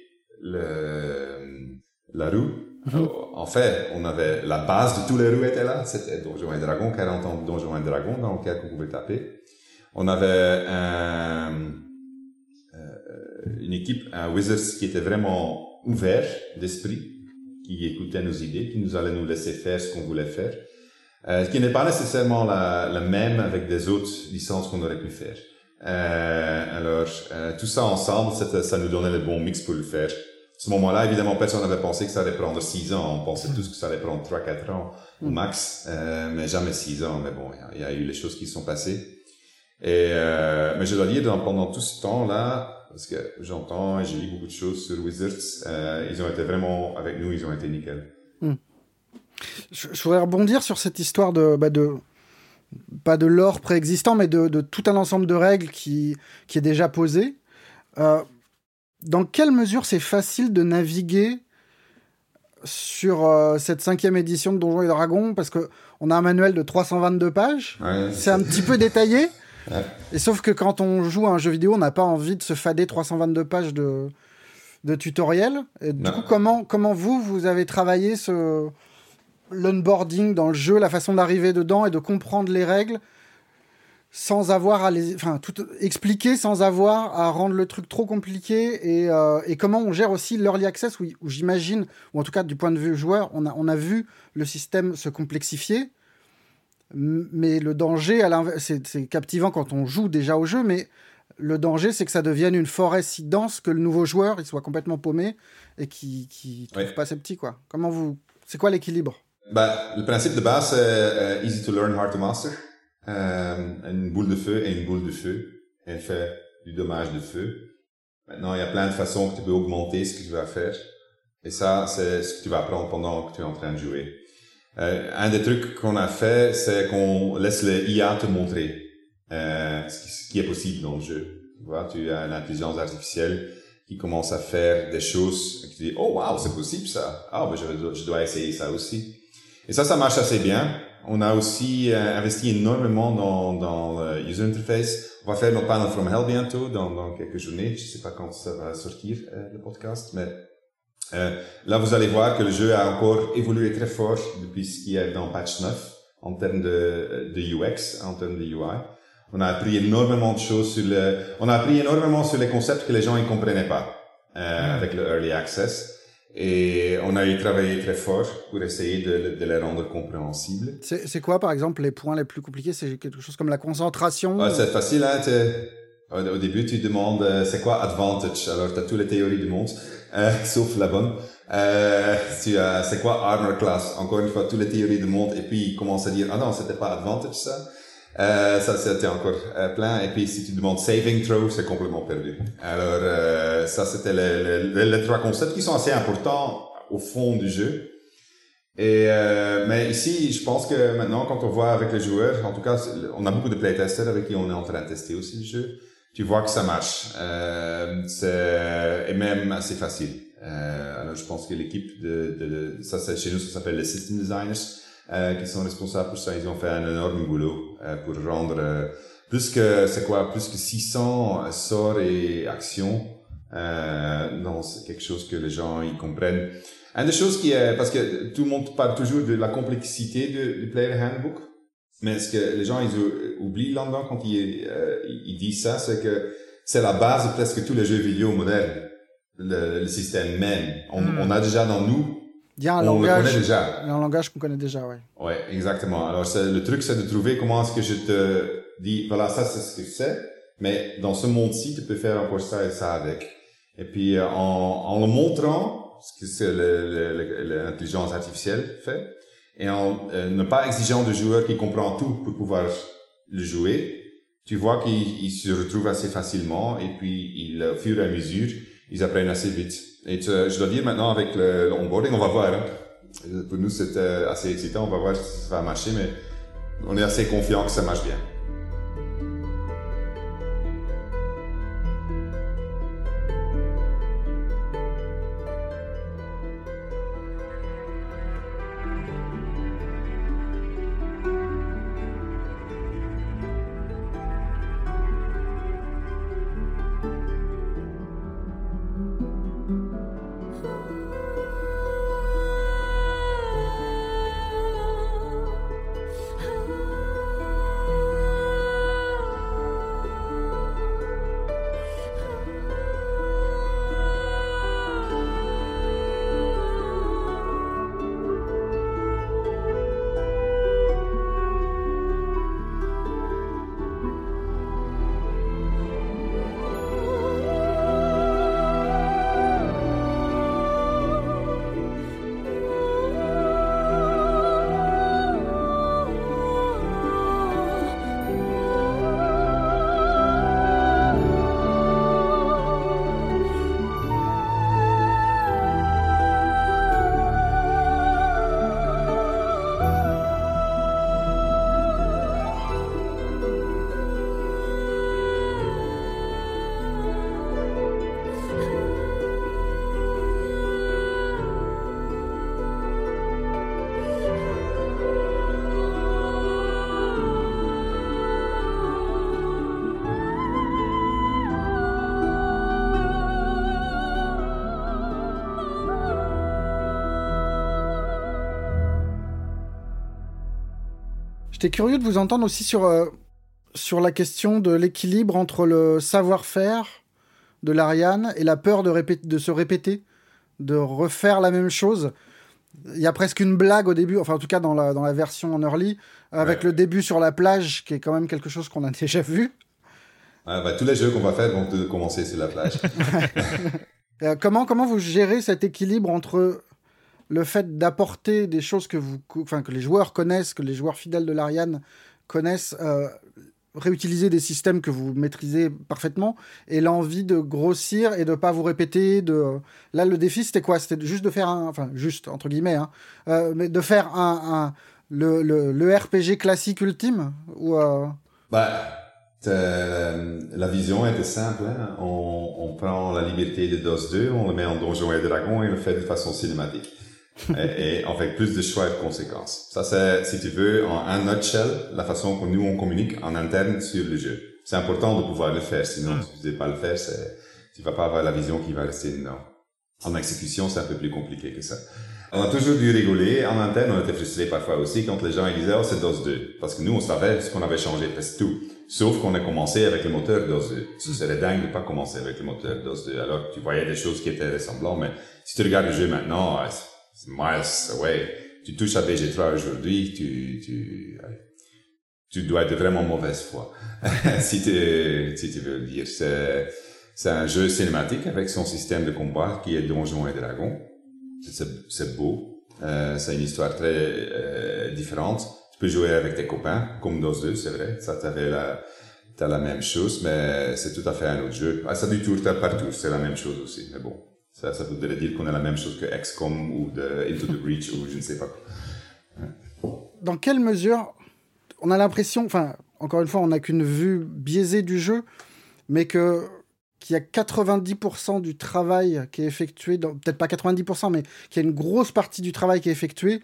le, la roue. Mhm. En fait, on avait la base de tous les roues était là. C'était Donjon et Dragon, 40 ans de Donjon et Dragon dans lequel on pouvait taper. On avait euh, une équipe, un Wizards qui était vraiment ouvert d'esprit, qui écoutait nos idées, qui nous allait nous laisser faire ce qu'on voulait faire, euh, qui n'est pas nécessairement la, la, même avec des autres licences qu'on aurait pu faire. Euh, alors, euh, tout ça ensemble, ça nous donnait le bon mix pour le faire. Ce moment-là, évidemment, personne n'avait pensé que ça allait prendre six ans. On pensait tous que ça allait prendre trois, quatre ans au max, euh, mais jamais six ans. Mais bon, il y, y, a eu les choses qui sont passées. Et euh, mais je dois dire, pendant tout ce temps-là, parce que j'entends et j'ai lu beaucoup de choses sur Wizards, euh, ils ont été vraiment avec nous, ils ont été nickel. Hmm. Je, je, voudrais rebondir sur cette histoire de, bah de pas de l'or préexistant, mais de, de, tout un ensemble de règles qui, qui est déjà posé. Euh, dans quelle mesure c'est facile de naviguer sur euh, cette cinquième édition de Donjons et Dragons? Parce que on a un manuel de 322 pages. Ouais, c'est un petit peu détaillé. Et sauf que quand on joue à un jeu vidéo, on n'a pas envie de se fader 322 pages de, de tutoriel. Et du coup, comment, comment vous, vous avez travaillé ce l'onboarding dans le jeu, la façon d'arriver dedans et de comprendre les règles sans avoir à les, enfin, tout expliquer sans avoir à rendre le truc trop compliqué et, euh, et comment on gère aussi l'early access où, où j'imagine, ou en tout cas du point de vue joueur, on a, on a vu le système se complexifier mais le danger, c'est captivant quand on joue déjà au jeu, mais le danger, c'est que ça devienne une forêt si dense que le nouveau joueur, il soit complètement paumé et qui qui trouve pas ses petits quoi. Comment vous, c'est quoi l'équilibre? Bah, le principe de base, c'est euh, easy to learn, hard to master. Euh, une boule de feu et une boule de feu. Elle fait du dommage de feu. Maintenant, il y a plein de façons que tu peux augmenter ce que tu vas faire. Et ça, c'est ce que tu vas apprendre pendant que tu es en train de jouer. Euh, un des trucs qu'on a fait, c'est qu'on laisse le IA te montrer euh, ce qui est possible dans le jeu. Tu vois, tu as l'intelligence artificielle qui commence à faire des choses et tu dis oh wow c'est possible ça ah ben je, dois essayer ça aussi et ça ça marche assez bien on a aussi euh, investi énormément dans dans le user interface on va faire notre panel from hell bientôt dans, dans quelques journées je sais pas quand ça va sortir euh, le podcast mais euh, là, vous allez voir que le jeu a encore évolué très fort depuis ce qu'il y a dans patch 9 en termes de, de UX, en termes de UI. On a appris énormément de choses sur le, on a appris énormément sur les concepts que les gens ne comprenaient pas euh, avec le early access. Et on a eu travaillé très fort pour essayer de, de les rendre compréhensibles. C'est quoi, par exemple, les points les plus compliqués? C'est quelque chose comme la concentration? C'est facile, hein au début, tu demandes euh, c'est quoi advantage? Alors, tu as toutes les théories du monde, euh, sauf la bonne. Euh, tu as c'est quoi armor class? Encore une fois, toutes les théories du monde. Et puis, il commence à dire ah non, c'était pas advantage ça. Euh, ça c'était encore euh, plein. Et puis, si tu demandes saving throw, c'est complètement perdu. Alors, euh, ça c'était les, trois concepts qui sont assez importants au fond du jeu. Et mais ici, je pense que maintenant, quand on voit avec les joueurs, en tout cas, on a beaucoup de playtesters avec qui on est en train de tester aussi le jeu tu vois que ça marche. Euh, c'est et même assez facile. Euh, alors je pense que l'équipe de, de, de, ça c'est chez nous ça s'appelle les system designers euh, qui sont responsables pour ça. Ils ont fait un énorme boulot euh, pour rendre euh, plus que c'est quoi plus que 600 sorts et actions. Euh, non, c'est quelque chose que les gens ils comprennent. Une des choses qui est parce que tout le monde parle toujours de la complexité du de Player Handbook. Mais ce que les gens ils oublient là-dedans quand ils, euh, ils disent ça, c'est que c'est la base de presque tous les jeux vidéo modernes. Le, le système même. On, Hmm. on a déjà dans nous, Il y a un on le langage. connaît déjà. il y a un langage qu'on connaît déjà, ouais. Ouais, exactement. Alors, le truc, c'est de trouver comment est-ce que je te dis, voilà, ça, c'est ce que c'est, mais dans ce monde-ci, tu peux faire encore ça et ça avec. Et puis, euh, en, en le montrant, ce que c'est l'intelligence artificielle fait, et en euh, ne pas exigeant de joueur qui comprend tout pour pouvoir le jouer, tu vois qu'ils ils se retrouvent assez facilement, et puis, au fur et à mesure, ils apprennent assez vite. Et tu- je dois dire maintenant, avec le, le onboarding, on va voir, hein. Euh, Pour nous, c'était assez excitant. On va voir si ça va marcher, mais on est assez confiant que ça marche bien. J'étais curieux de vous entendre aussi sur, euh, sur la question de l'équilibre entre le savoir-faire de l'Ariane et la peur de, répé- de se répéter, de refaire la même chose. Il y a presque une blague au début, enfin en tout cas dans la, dans la version en early, avec Ouais. le début sur la plage, qui est quand même quelque chose qu'on a déjà vu. Ah, bah, tous les jeux qu'on va faire vont commencer sur la plage. Euh, comment, comment vous gérez cet équilibre entre le fait d'apporter des choses que, vous, enfin, que les joueurs connaissent, que les joueurs fidèles de l'Ariane connaissent, euh, réutiliser des systèmes que vous maîtrisez parfaitement, et l'envie de grossir et de pas vous répéter. De... Là, le défi, c'était quoi? C'était juste de faire un... Enfin, juste, entre guillemets, hein, euh, mais de faire un... un- le, le, le RPG classique ultime ou, euh, bah, la vision était simple. hein. On, on prend la liberté de DOS 2, on le met en Donjons et Dragons et on le fait de façon cinématique. Et, et on fait plus de choix et de conséquences. Ça, c'est, si tu veux, en un nutshell, la façon que nous, on communique en interne sur le jeu. C'est important de pouvoir le faire, sinon Mm. tu ne sais pas le faire, c'est, tu vas pas avoir la vision qui va rester dedans. En exécution, c'est un peu plus compliqué que ça. On a toujours dû rigoler. En interne, on était frustrés parfois aussi quand les gens ils disaient, oh, c'est DOS 2. Parce que nous, on savait ce qu'on avait changé presque tout. Sauf qu'on a commencé avec le moteur DOS 2. Ce serait dingue de pas commencer avec le moteur DOS 2. Alors, tu voyais des choses qui étaient ressemblantes, mais si tu regardes le jeu maintenant, c'est miles away. Tu touches à BG3 aujourd'hui, tu, tu, allez, tu dois être vraiment mauvaise foi. si tu, si tu veux le dire. C'est, c'est un jeu cinématique avec son système de combat qui est Donjons et Dragons. C'est, c'est beau. Euh, c'est une histoire très euh, différente. Tu peux jouer avec tes copains, comme DOS 2, c'est vrai. Ça, t'avais la, t'as la même chose, mais c'est tout à fait un autre jeu. Ah, ça du tour par tour, c'est la même chose aussi. Mais bon, ça, ça voudrait dire qu'on a la même chose que XCOM ou Into the Breach ou je ne sais pas dans quelle mesure on a l'impression, enfin, encore une fois, on n'a qu'une vue biaisée du jeu, mais que qu'il y a 90% du travail qui est effectué, peut-être pas 90%, mais qu'il y a une grosse partie du travail qui est effectué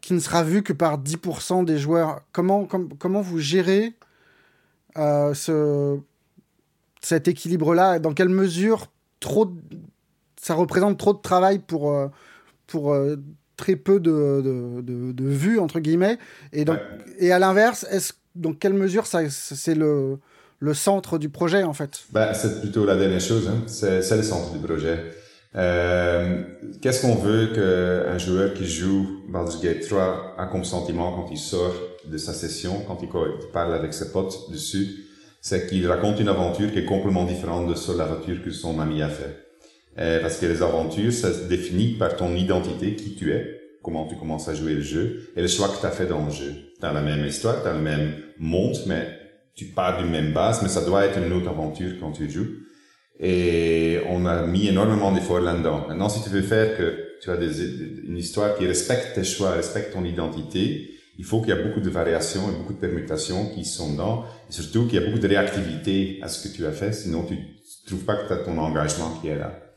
qui ne sera vu que par 10% des joueurs. Comment, com- comment vous gérez euh, ce, cet équilibre-là? Dans quelle mesure trop ça représente trop de travail pour, euh, pour euh, très peu de, de, de, de vues, entre guillemets. Et, donc, et à l'inverse, est-ce, dans quelle mesure ça, c'est le, le centre du projet, en fait? Bah, C'est plutôt la dernière chose, hein. c'est, c'est le centre du projet. Euh, qu'est-ce qu'on veut qu'un joueur qui joue Baldur's Gate 3 a comme sentiment quand il sort de sa session, quand il parle avec ses potes dessus? C'est qu'il raconte une aventure qui est complètement différente de celle l'aventure que son ami a fait. Euh, parce que les aventures, ça se définit par ton identité, qui tu es, comment tu commences à jouer le jeu, et le choix que tu as fait dans le jeu. As la même histoire, as le même monde, mais tu pars d'une même base, mais ça doit être une autre aventure quand tu joues. Et on a mis énormément d'efforts là-dedans. Maintenant, si tu veux faire que tu as une histoire qui respecte tes choix, respecte ton identité, il faut qu'il y ait beaucoup de variations et beaucoup de permutations qui sont dedans, et surtout qu'il y a beaucoup de réactivité à ce que tu as fait, sinon tu ne trouves pas que tu as ton engagement qui est là.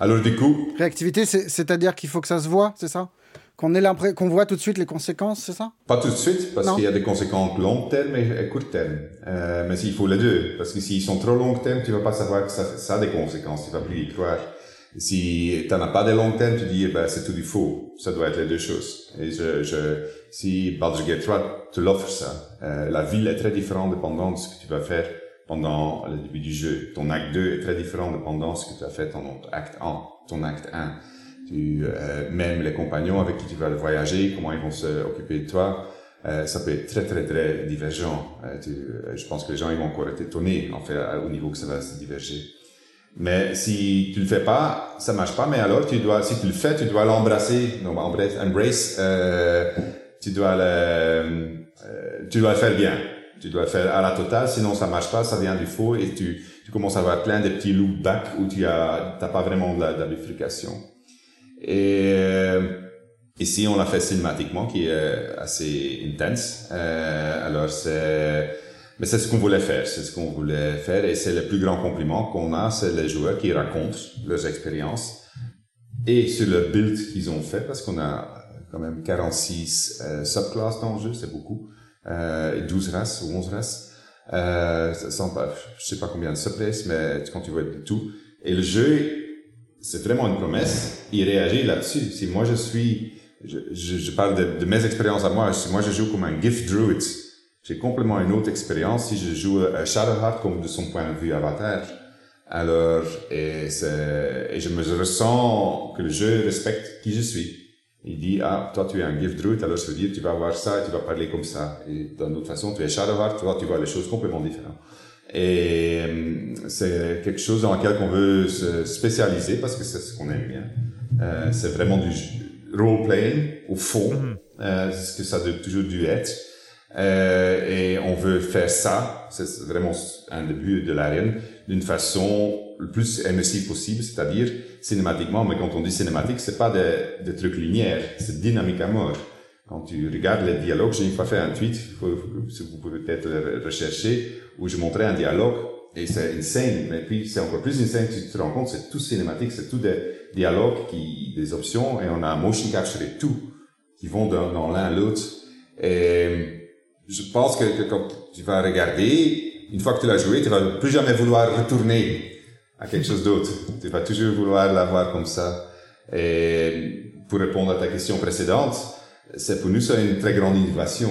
Alors du coup... Réactivité, c'est-à-dire qu'il faut que ça se voit, c'est ça? Qu'on ait qu'on voit tout de suite les conséquences, c'est ça? Pas tout de suite, parce qu'il y a des conséquences long terme et court terme. Euh, mais il faut les deux, parce que s'ils sont trop long terme, tu vas pas savoir que ça, ça a des conséquences, tu vas plus y croire. Si tu n'en as pas de long terme, tu dis, eh ben, c'est tout du faux. Ça doit être les deux choses. Et je, je, si Baldur's Gate 3 te l'offre ça, euh, la ville est très différente dépendant de ce que tu vas faire pendant le début du jeu. Ton acte 2 est très différent de ce que tu as fait ton acte 1, ton acte 1 tu, euh, même les compagnons avec qui tu vas voyager, comment ils vont s'occuper de toi, euh, ça peut être très très très divergent. Euh, tu, euh, je pense que les gens ils vont encore être étonnés en fait au niveau que ça va se diverger. Mais si tu le fais pas, ça marche pas. Mais alors tu dois, si tu le fais, tu dois l'embrasser, non, embrace, embrace euh, tu dois le, euh, tu dois le faire bien. Tu dois faire à la totale, sinon ça marche pas, ça vient du faux et tu, tu commences à avoir plein de petits loop back où tu as, t'as pas vraiment de la, de la bifurcation. Et euh, ici, on l'a fait cinématiquement, qui est euh, assez intense. Euh, alors, c'est... Mais c'est ce qu'on voulait faire, c'est ce qu'on voulait faire, et c'est le plus grand compliment qu'on a, c'est les joueurs qui racontent leurs expériences et sur le build qu'ils ont fait, parce qu'on a quand même 46 euh, subclasses dans le jeu, c'est beaucoup, euh, 12 races ou 11 races. Euh, sans, je sais pas combien de subclasses, mais quand tu vois tout. Et le jeu c'est vraiment une promesse. Il réagit là-dessus. Si moi je suis, je, je, je parle de, de, mes expériences à moi, si moi je joue comme un gift druid, j'ai complètement une autre expérience si je joue à Shadowheart comme de son point de vue avatar. Alors, et, et je me ressens que le jeu respecte qui je suis. Il dit, ah, toi tu es un gift druid, alors ça veut dire tu vas avoir ça et tu vas parler comme ça. Et d'une autre façon, tu es Shadowheart, toi tu vois les choses complètement différentes. Et euh, c'est quelque chose dans lequel on veut se spécialiser parce que c'est ce qu'on aime bien. Euh, c'est vraiment du role-playing au fond, mm euh, c'est ce que ça a toujours dû être. Euh, et on veut faire ça, c'est vraiment un début de l'arène, d'une façon le plus immersive possible, c'est-à-dire cinématiquement, mais quand on dit cinématique, c'est pas des, trucs linéaires, c'est dynamique à mort. Quand tu regardes les dialogues, j'ai une fois fait un tweet, faut, si vous pouvez peut-être le rechercher, où je montrais un dialogue, et c'est une scène, mais puis c'est encore plus une scène, tu te rends compte, c'est tout cinématique, c'est tout des dialogues qui, des options, et on a motion capture et tout, qui vont dans, dans l'un l'autre. Et je pense que, que, quand tu vas regarder, une fois que tu l'as joué, tu vas plus jamais vouloir retourner à quelque chose d'autre. Tu vas toujours vouloir l'avoir comme ça. Et pour répondre à ta question précédente, c'est pour nous c'est une très grande innovation.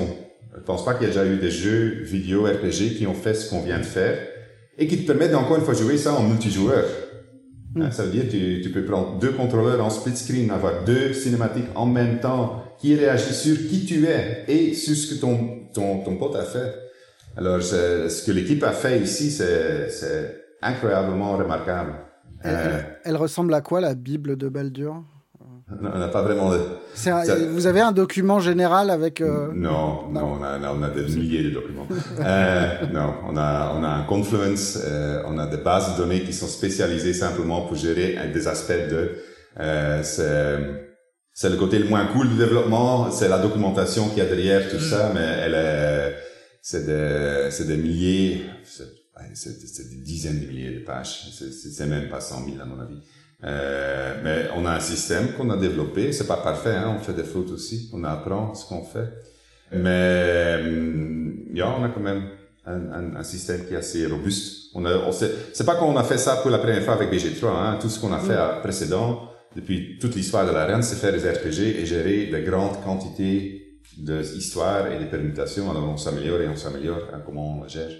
Je pense pas qu'il y ait déjà eu des jeux vidéo RPG qui ont fait ce qu'on vient de faire et qui te permettent encore une fois jouer ça en multijoueur. Hein, ça veut dire que tu, tu peux prendre deux contrôleurs en split screen, avoir deux cinématiques en même temps qui réagissent sur qui tu es et sur ce que ton, ton, ton pote a fait. Alors, ce que l'équipe a fait ici, c'est incroyablement remarquable. Elle, euh, elle, ressemble à quoi la Bible de Baldur? On n'a pas vraiment. De... Vous avez un document général avec. Euh... Non, non, on, a, on a des milliers de documents. euh, non, on a, on a un Confluence, on a des bases de données qui sont spécialisées simplement pour gérer des aspects de. C'est le côté le moins cool du développement, c'est la documentation qu'il y a derrière tout ça, mais elle est, c'est des, c'est des milliers, c'est des dizaines de milliers de pages. C'est même pas 100 000 à mon avis. Euh, mais on a un système qu'on a développé. C'est pas parfait, hein, on fait des fautes aussi. On apprend ce qu'on fait. Mais yeah, on a quand même un, un, un, système qui est assez robuste. On a, on c'est pas qu'on a fait ça pour la première fois avec BG3. Hein. Tout ce qu'on a fait mm. précédent, depuis toute l'histoire de l'arène, c'est faire des RPG et gérer de grandes quantités d'histoires et des permutations. Alors on s'améliore et on s'améliore à comment on la gère.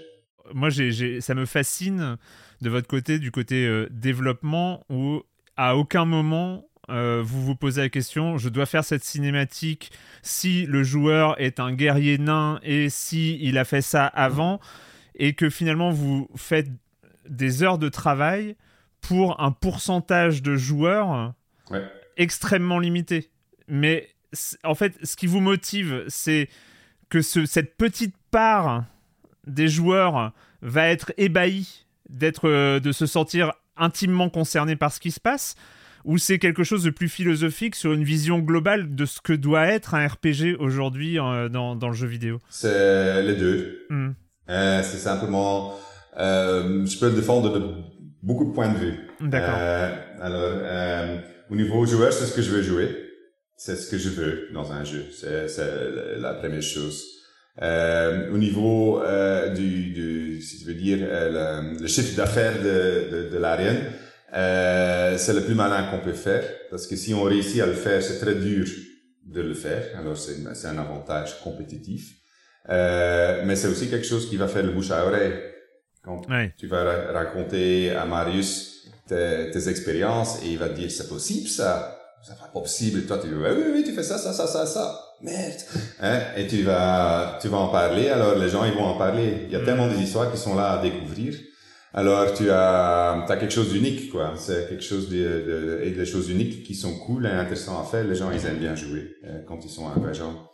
Moi, ça me fascine de votre côté, du côté euh, développement, où à aucun moment euh, vous vous posez la question, je dois faire cette cinématique si le joueur est un guerrier nain et si il a fait ça avant, et que finalement vous faites des heures de travail pour un pourcentage de joueurs extrêmement limité. Mais en fait, ce qui vous motive, c'est que cette petite part des joueurs va être ébahie d'être, euh, de se sentir intimement concerné par ce qui se passe, ou c'est quelque chose de plus philosophique sur une vision globale de ce que doit être un RPG aujourd'hui euh, dans, dans, le jeu vidéo? C'est les deux. Hmm. Euh, c'est simplement, je peux le défendre de beaucoup de points de vue. D'accord. alors, au niveau joueur, c'est ce que je veux jouer c'est ce que je veux dans un jeu. C'est, la première chose. Euh, au niveau euh, du, du, si tu veux dire, euh, le, chiffre d'affaires de, de, de l'arène, euh, c'est le plus malin qu'on peut faire. Parce que si on réussit à le faire, c'est très dur de le faire. Alors c'est, c'est un avantage compétitif. Euh, mais c'est aussi quelque chose qui va faire le bouche à oreille. Quand tu vas raconter à Marius tes, tes expériences et il va te dire c'est possible ça ça pas possible. Et toi, tu dis, oui, oui, tu fais ça, ça, ça, ça, ça. Merde. Hein? Et tu vas, tu vas en parler. Alors, les gens, ils vont en parler. Il y a tellement des histoires qui sont là à découvrir. Alors, tu as, as quelque chose d'unique, quoi. C'est quelque chose de, de, et des choses uniques qui sont cool et intéressantes à faire. Les gens, ils aiment bien jouer euh, quand ils sont gens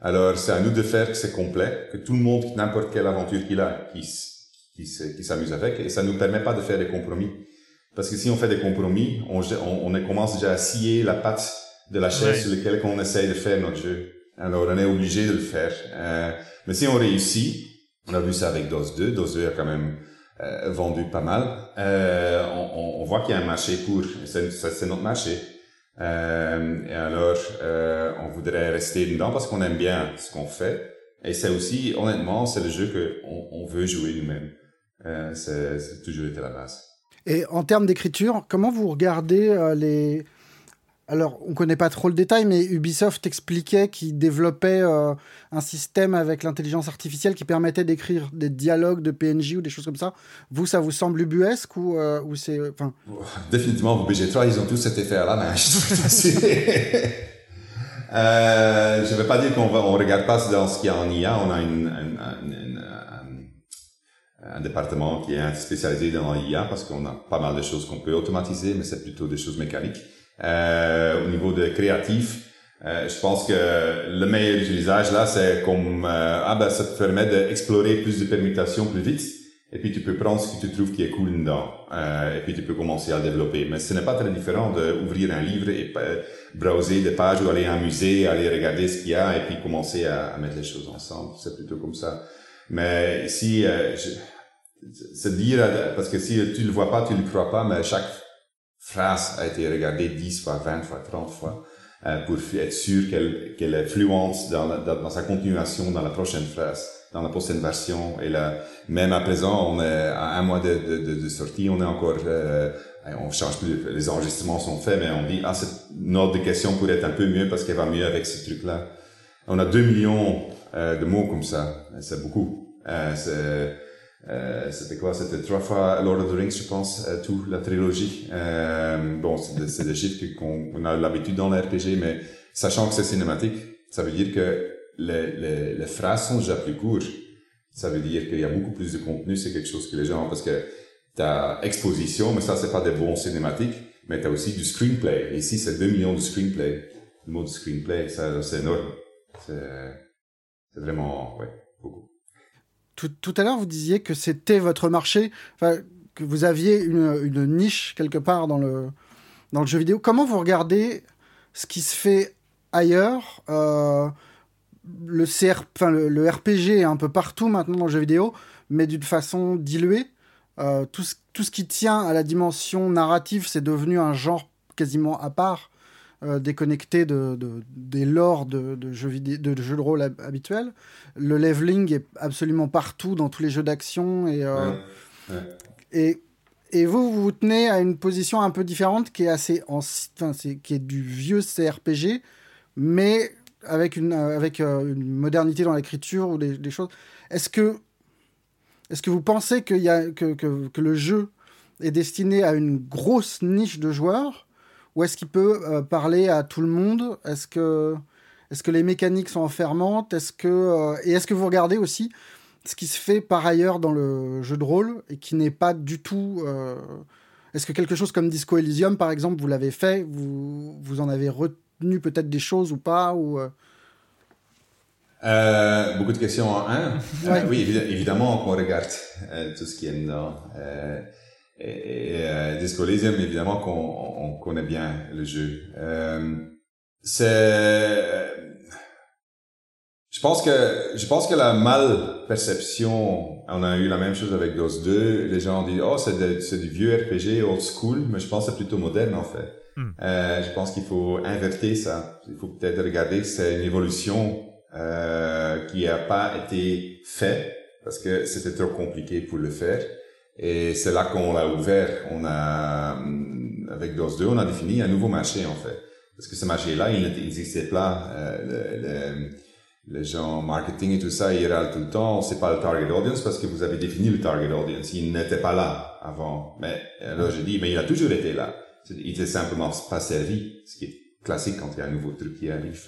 Alors, c'est à nous de faire que c'est complet, que tout le monde, n'importe quelle aventure qu'il a, qui, qui, qui s'amuse avec. Et ça nous permet pas de faire des compromis. Parce que si on fait des compromis, on, on, on commence déjà à scier la patte de la chaise sur laquelle on essaye de faire notre jeu. Alors, on est obligé de le faire. Euh, mais si on réussit, on a vu ça avec DOS 2, DOS 2 a quand même euh, vendu pas mal, euh, on, on, voit qu'il y a un marché pour, c'est notre marché. Euh, et alors, euh, on voudrait rester dedans parce qu'on aime bien ce qu'on fait. Et c'est aussi, honnêtement, c'est le jeu que on, veut jouer nous-mêmes. Euh, c'est toujours été la base. Et en termes d'écriture, comment vous regardez euh, les... Alors, on ne connaît pas trop le détail, mais Ubisoft expliquait qu'il développait euh, un système avec l'intelligence artificielle qui permettait d'écrire des dialogues de PNJ ou des choses comme ça. Vous, ça vous semble ubuesque ou, euh, ou c'est... Enfin... Définitivement, vos BG3, ils ont tous cet effet-là, mais je ne vais pas dire qu'on ne regarde pas dans ce qu'il y a en IA. On a une un département qui est spécialisé dans l'IA parce qu'on a pas mal de choses qu'on peut automatiser, mais c'est plutôt des choses mécaniques. Euh, au niveau de créatif, euh, je pense que le meilleur utilisage là, c'est comme euh, ah ben ça te permet d'explorer plus de permutations plus vite. Et puis tu peux prendre ce que tu trouves qui est cool dedans. Euh, et puis tu peux commencer à développer. Mais ce n'est pas très différent d'ouvrir un livre et browser des pages ou aller à un musée, aller regarder ce qu'il y a et puis commencer à, mettre les choses ensemble. C'est plutôt comme ça. Mais si euh, je, se dire, parce que si tu le vois pas, tu le crois pas, mais chaque phrase a été regardée 10 fois, 20 fois, 30 fois, euh, pour être sûr qu'elle qu'elle est fluente dans, dans, sa continuation dans la prochaine phrase, dans la prochaine version. Et là, même à présent, on est à un mois de, de, de, sortie, on est encore, euh, on change plus, les enregistrements sont faits, mais on dit, ah, cette note de question pourrait être un peu mieux parce qu'elle va mieux avec ce truc-là. On a 2 millions euh, de mots comme ça. C'est beaucoup. Euh, euh, c'était quoi? C'était trois fois Lord of the Rings, je pense, euh, tout la trilogie. Euh, bon, c'est des chiffres qu'on a l'habitude dans l'RPG, mais sachant que c'est cinématique, ça veut dire que les, les, les phrases sont déjà plus courtes. Ça veut dire qu'il y a beaucoup plus de contenu. C'est quelque chose que les gens, parce que t'as exposition, mais ça c'est pas des bons cinématiques, mais t'as aussi du screenplay. Ici c'est 2 millions de screenplay. Le mot de screenplay, ça c'est énorme. C'est vraiment, ouais, beaucoup tout, à l'heure, vous disiez que c'était votre marché, que vous aviez une, niche quelque part dans le, dans le jeu vidéo. Comment vous regardez ce qui se fait ailleurs euh, le, CR, le, RPG est un peu partout maintenant dans le jeu vidéo, mais d'une façon diluée. Euh, tout, ce, tout ce qui tient à la dimension narrative, c'est devenu un genre quasiment à part. Euh, déconnecté de, des lores de, jeux de, jeux de rôle habituels. Le leveling est absolument partout dans tous les jeux d'action et, euh, et, Et vous, vous vous tenez à une position un peu différente qui est assez en, enfin, c'est, qui est du vieux CRPG, mais avec une, euh, avec une modernité dans l'écriture ou des, des choses. Est-ce que, est-ce que vous pensez y a, que, que, que le jeu est destiné à une grosse niche de joueurs ou est-ce qu'il peut euh, parler à tout le monde? Est-ce que, est-ce que les mécaniques sont enfermantes Est-ce que, euh, et est-ce que vous regardez aussi ce qui se fait par ailleurs dans le jeu de rôle et qui n'est pas du tout. euh, Est-ce que quelque chose comme Disco Elysium, par exemple, vous l'avez fait? Vous, vous en avez retenu peut-être des choses ou pas? Ou, euh, Euh, beaucoup de questions en un. Ouais. oui, évi- évidemment qu'on regarde tout ce qui est dedans. Euh, et et euh, Disco Elysium, évidemment qu'on on connaît bien le jeu. Euh, c'est... Je pense que je pense que la mal perception, on a eu la même chose avec DOS 2. Les gens disent oh c'est c'est du vieux RPG old school, mais je pense que c'est plutôt moderne en fait. Hmm. Euh, je pense qu'il faut inverter ça. Il faut peut-être regarder que c'est une évolution euh, qui a pas été faite parce que c'était trop compliqué pour le faire. Et c'est là qu'on l'a ouvert. On a hum, avec DOS 2, on a défini un nouveau marché en fait. Parce que ce marché-là, il n'existait pas. Euh, le- le- les gens marketing et tout ça, ils râlent tout le temps, c'est pas le target audience parce que vous avez défini le target audience. Il n'était pas là avant. Mais alors je dis, mais il a toujours été là. Il était simplement pas servi, ce qui est classique quand il y a un nouveau truc qui arrive.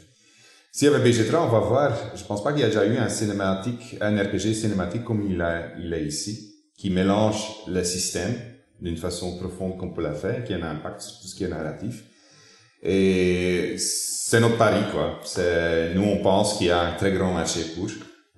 Y avait BG3, on va voir. Je pense pas qu'il y a déjà eu un cinématique, un RPG cinématique comme il, a, il est ici, qui mélange le système d'une façon profonde qu'on peut la faire, qui a un impact sur tout ce qui est narratif. Et c'est notre pari, quoi. C'est, nous, on pense qu'il y a un très grand marché pour.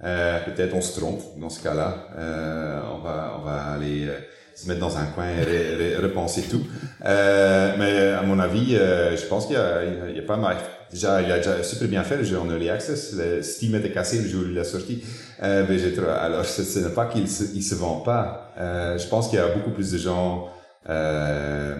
Euh, peut-être on se trompe dans ce cas-là. Euh, on va, on va aller euh, se mettre dans un coin et repenser tout. Euh, mais à mon avis, euh, je pense qu'il y a, il y a- pas mal. Déjà, il a déjà super bien fait le jeu en early access. Le Steam était cassé le jour où il Euh, VG3. Alors, ce, n'est pas qu'il se, il se vend pas. Euh, je pense qu'il y a beaucoup plus de gens euh,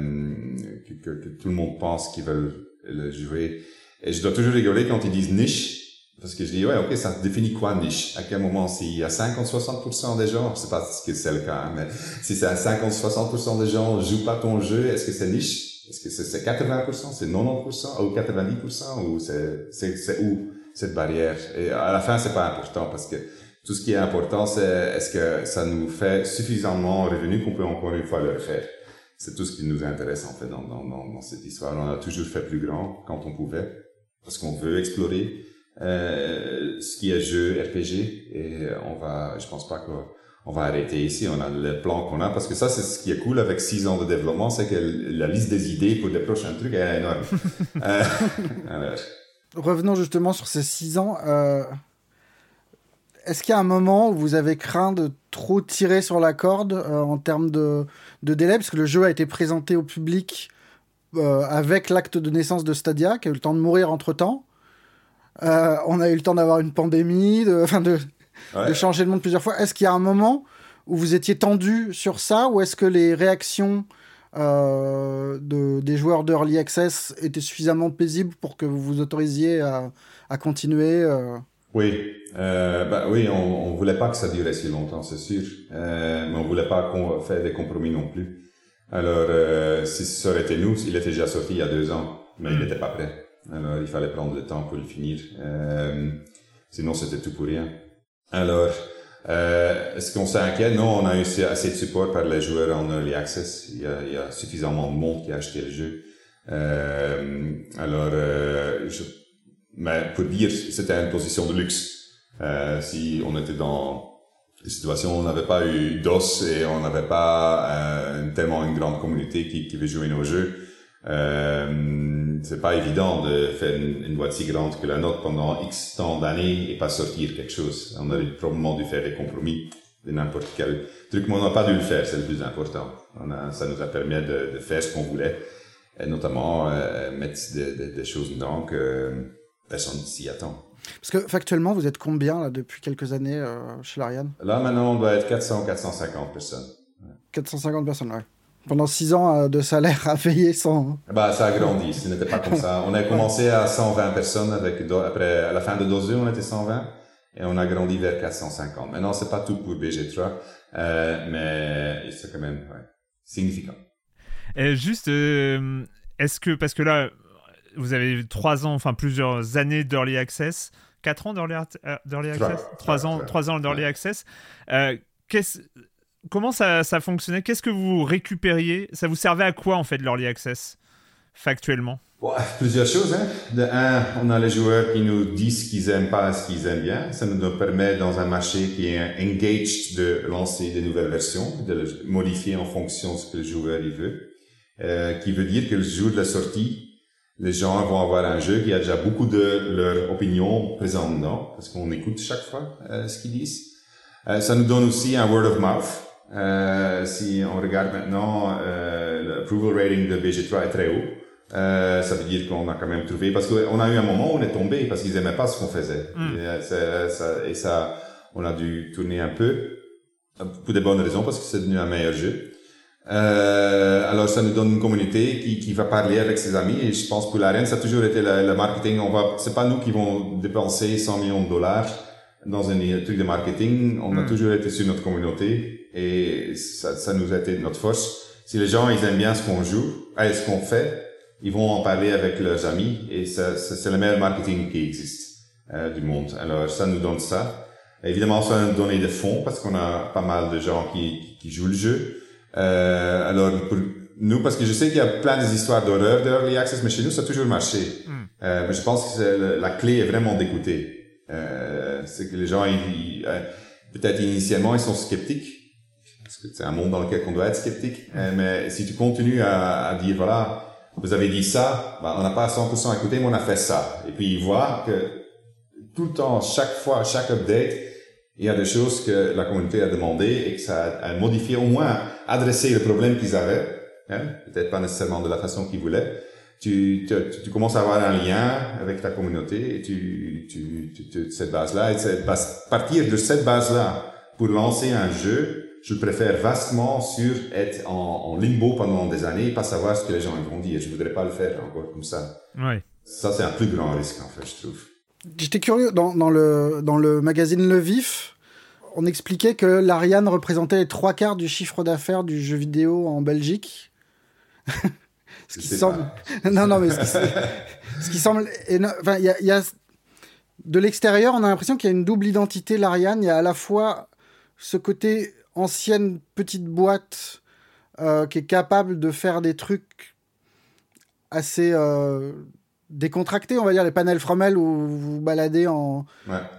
que, que, que tout le monde pense qu'ils veulent le jouer. Et je dois toujours rigoler quand ils disent niche. Parce que je dis, ouais, ok, ça définit quoi niche? À quel moment? S'il y a 50-60% des gens, je sais pas ce que c'est le cas, hein, mais si c'est à 50-60% des gens jouent pas ton jeu, est-ce que c'est niche? Est-ce que c'est c'est 80%, c'est 90% ou 90% ou c'est où cette barrière? Et à la fin, c'est pas important parce que tout ce qui est important, c'est est-ce que ça nous fait suffisamment revenu qu'on peut encore une fois le refaire? C'est tout ce qui nous intéresse en fait dans, dans, dans, cette histoire. On a toujours fait plus grand quand on pouvait parce qu'on veut explorer euh, ce qui est jeu RPG et on va, je pense pas qu'on on va arrêter ici. On a le plan qu'on a parce que ça, c'est ce qui est cool avec six ans de développement, c'est que la liste des idées pour les prochains trucs est énorme. euh, alors, Revenons justement sur ces six ans. euh, Est-ce qu'il y a un moment où vous avez craint de trop tirer sur la corde euh, en termes de, de délai? Parce que le jeu a été présenté au public euh, avec l'acte de naissance de Stadia, qui a eu le temps de mourir entre-temps. Euh, on a eu le temps d'avoir une pandémie, de, enfin de, ouais. de changer le monde plusieurs fois. Est-ce qu'il y a un moment où vous étiez tendu sur ça ou est-ce que les réactions euh, de, des joueurs d'Early Access étaient suffisamment paisibles pour que vous vous autorisiez à, à continuer Oui, euh, bah oui, on, on voulait pas que ça durait si longtemps, c'est sûr, euh, mais on voulait pas qu'on faire des compromis non plus. Alors, euh, si ça aurait été nous, il était déjà sorti il y a deux ans, mais il n'était pas prêt. Alors, il fallait prendre le temps pour le finir. Euh, sinon, c'était tout pour rien. Alors, euh, est-ce qu'on s'inquiète? Non, on a eu assez de support par les joueurs en early access. Il y a, il y a suffisamment de monde qui a acheté le jeu. Euh, alors, je, mais pour dire, c'était une position de luxe. Euh, si on était dans des situations où on n'avait pas eu d'os et on n'avait pas euh, tellement une grande communauté qui, qui veut jouer nos jeux, euh, c'est pas évident de faire une, une, boîte si grande que la nôtre pendant X temps d'années et pas sortir quelque chose. On aurait probablement dû faire des compromis de n'importe quel truc, mais on n'a pas dû le faire, c'est le plus important. On a, ça nous a permis de, de faire ce qu'on voulait, et notamment euh, mettre des de, de choses dedans que personne s'y attend. Parce que factuellement, vous êtes combien là, depuis quelques années euh, chez l'Ariane Là, maintenant, on doit être 400 450 personnes. 450 personnes, ouais. Pendant 6 ans euh, de salaire à payer sans... Bah, ça a grandi, ce n'était pas comme ça. On a commencé à 120 personnes, avec, après, à la fin de 2 on était 120, et on a grandi vers 450. Maintenant, c'est pas tout pour BG3, euh, mais c'est quand même, ouais. significant. Et juste, euh, est-ce que, parce que là, vous avez trois ans, enfin plusieurs années d'early access, quatre ans d'early, access, trois, ans, trois ans d'early access. Euh, comment ça, ça fonctionnait? Qu'est-ce que vous récupériez? Ça vous servait à quoi en fait l'early access factuellement? Plusieurs choses. Hein. De un, on a les joueurs qui nous disent ce qu'ils aiment pas, ce qu'ils aiment bien. Ça nous permet dans un marché qui est engaged de lancer des nouvelles versions, de le modifier en fonction de ce que le joueur il veut. Euh, qui veut dire que le jour de la sortie, les gens vont avoir un jeu qui a déjà beaucoup de leur opinion présente dedans, parce qu'on écoute chaque fois euh, ce qu'ils disent. Euh, ça nous donne aussi un word of mouth. Euh, si on regarde maintenant, euh, l'approval rating de BG3 est très haut. Euh, ça veut dire qu'on a quand même trouvé, parce qu'on a eu un moment où on est tombé parce qu'ils aimaient pas ce qu'on faisait. Mm. Et, euh, ça, et, ça, on a dû tourner un peu, pour des bonnes raisons, parce que c'est devenu un meilleur jeu. Euh, alors ça nous donne une communauté qui, qui va parler avec ses amis et je pense pour l'arène ça a toujours été le, marketing. On va, c'est pas nous qui vont dépenser 100 millions de dollars dans un truc de marketing. On a mm. toujours été sur notre communauté et ça, ça nous a été notre force. Si les gens ils aiment bien ce qu'on joue, et ce qu'on fait, ils vont en parler avec leurs amis et ça, c'est le meilleur marketing qui existe euh, du monde. Alors ça nous donne ça. Évidemment, ça nous donne des fonds parce qu'on a pas mal de gens qui, qui jouent le jeu. Euh, alors pour nous, parce que je sais qu'il y a plein d'histoires d'horreur d'early access, mais chez nous ça a toujours marché. Hmm. Euh, mais je pense que la clé est vraiment d'écouter. Euh, c'est que les gens, ils, euh, peut-être initialement, ils sont sceptiques parce que c'est un monde dans lequel on doit être sceptique. Hmm. mais si tu continues à, à dire voilà vous avez dit ça, ben, on n'a pas 100% écouté, mais on a fait ça. Et puis, ils voient que tout le temps, chaque fois, chaque update, il y a des choses que la communauté a demandé et que ça a modifié, au moins adressé le problème qu'ils avaient, hein, peut-être pas nécessairement de la façon qu'ils voulaient. Tu, tu, tu, commences à avoir un lien avec ta communauté et tu, tu, tu cette base-là, et cette base, partir de cette base-là pour lancer un jeu, je préfère vastement sur être en, limbo pendant des années et pas savoir ce que les gens vont dire. Je voudrais pas le faire encore comme ça. Ouais. Ça, c'est un plus grand risque, en fait, je trouve. J'étais curieux, dans, dans, le, dans le magazine Le Vif, on expliquait que l'Ariane représentait les trois quarts du chiffre d'affaires du jeu vidéo en Belgique. ce qui semble. non, non, mais ce qui, semble. Enfin, y a, y a... De l'extérieur, on a l'impression qu'il y a une double identité, l'Ariane. Il y a à la fois ce côté ancienne petite boîte euh, qui est capable de faire des trucs assez euh, décontractés, on va dire, les panels Fromel où vous vous baladez en,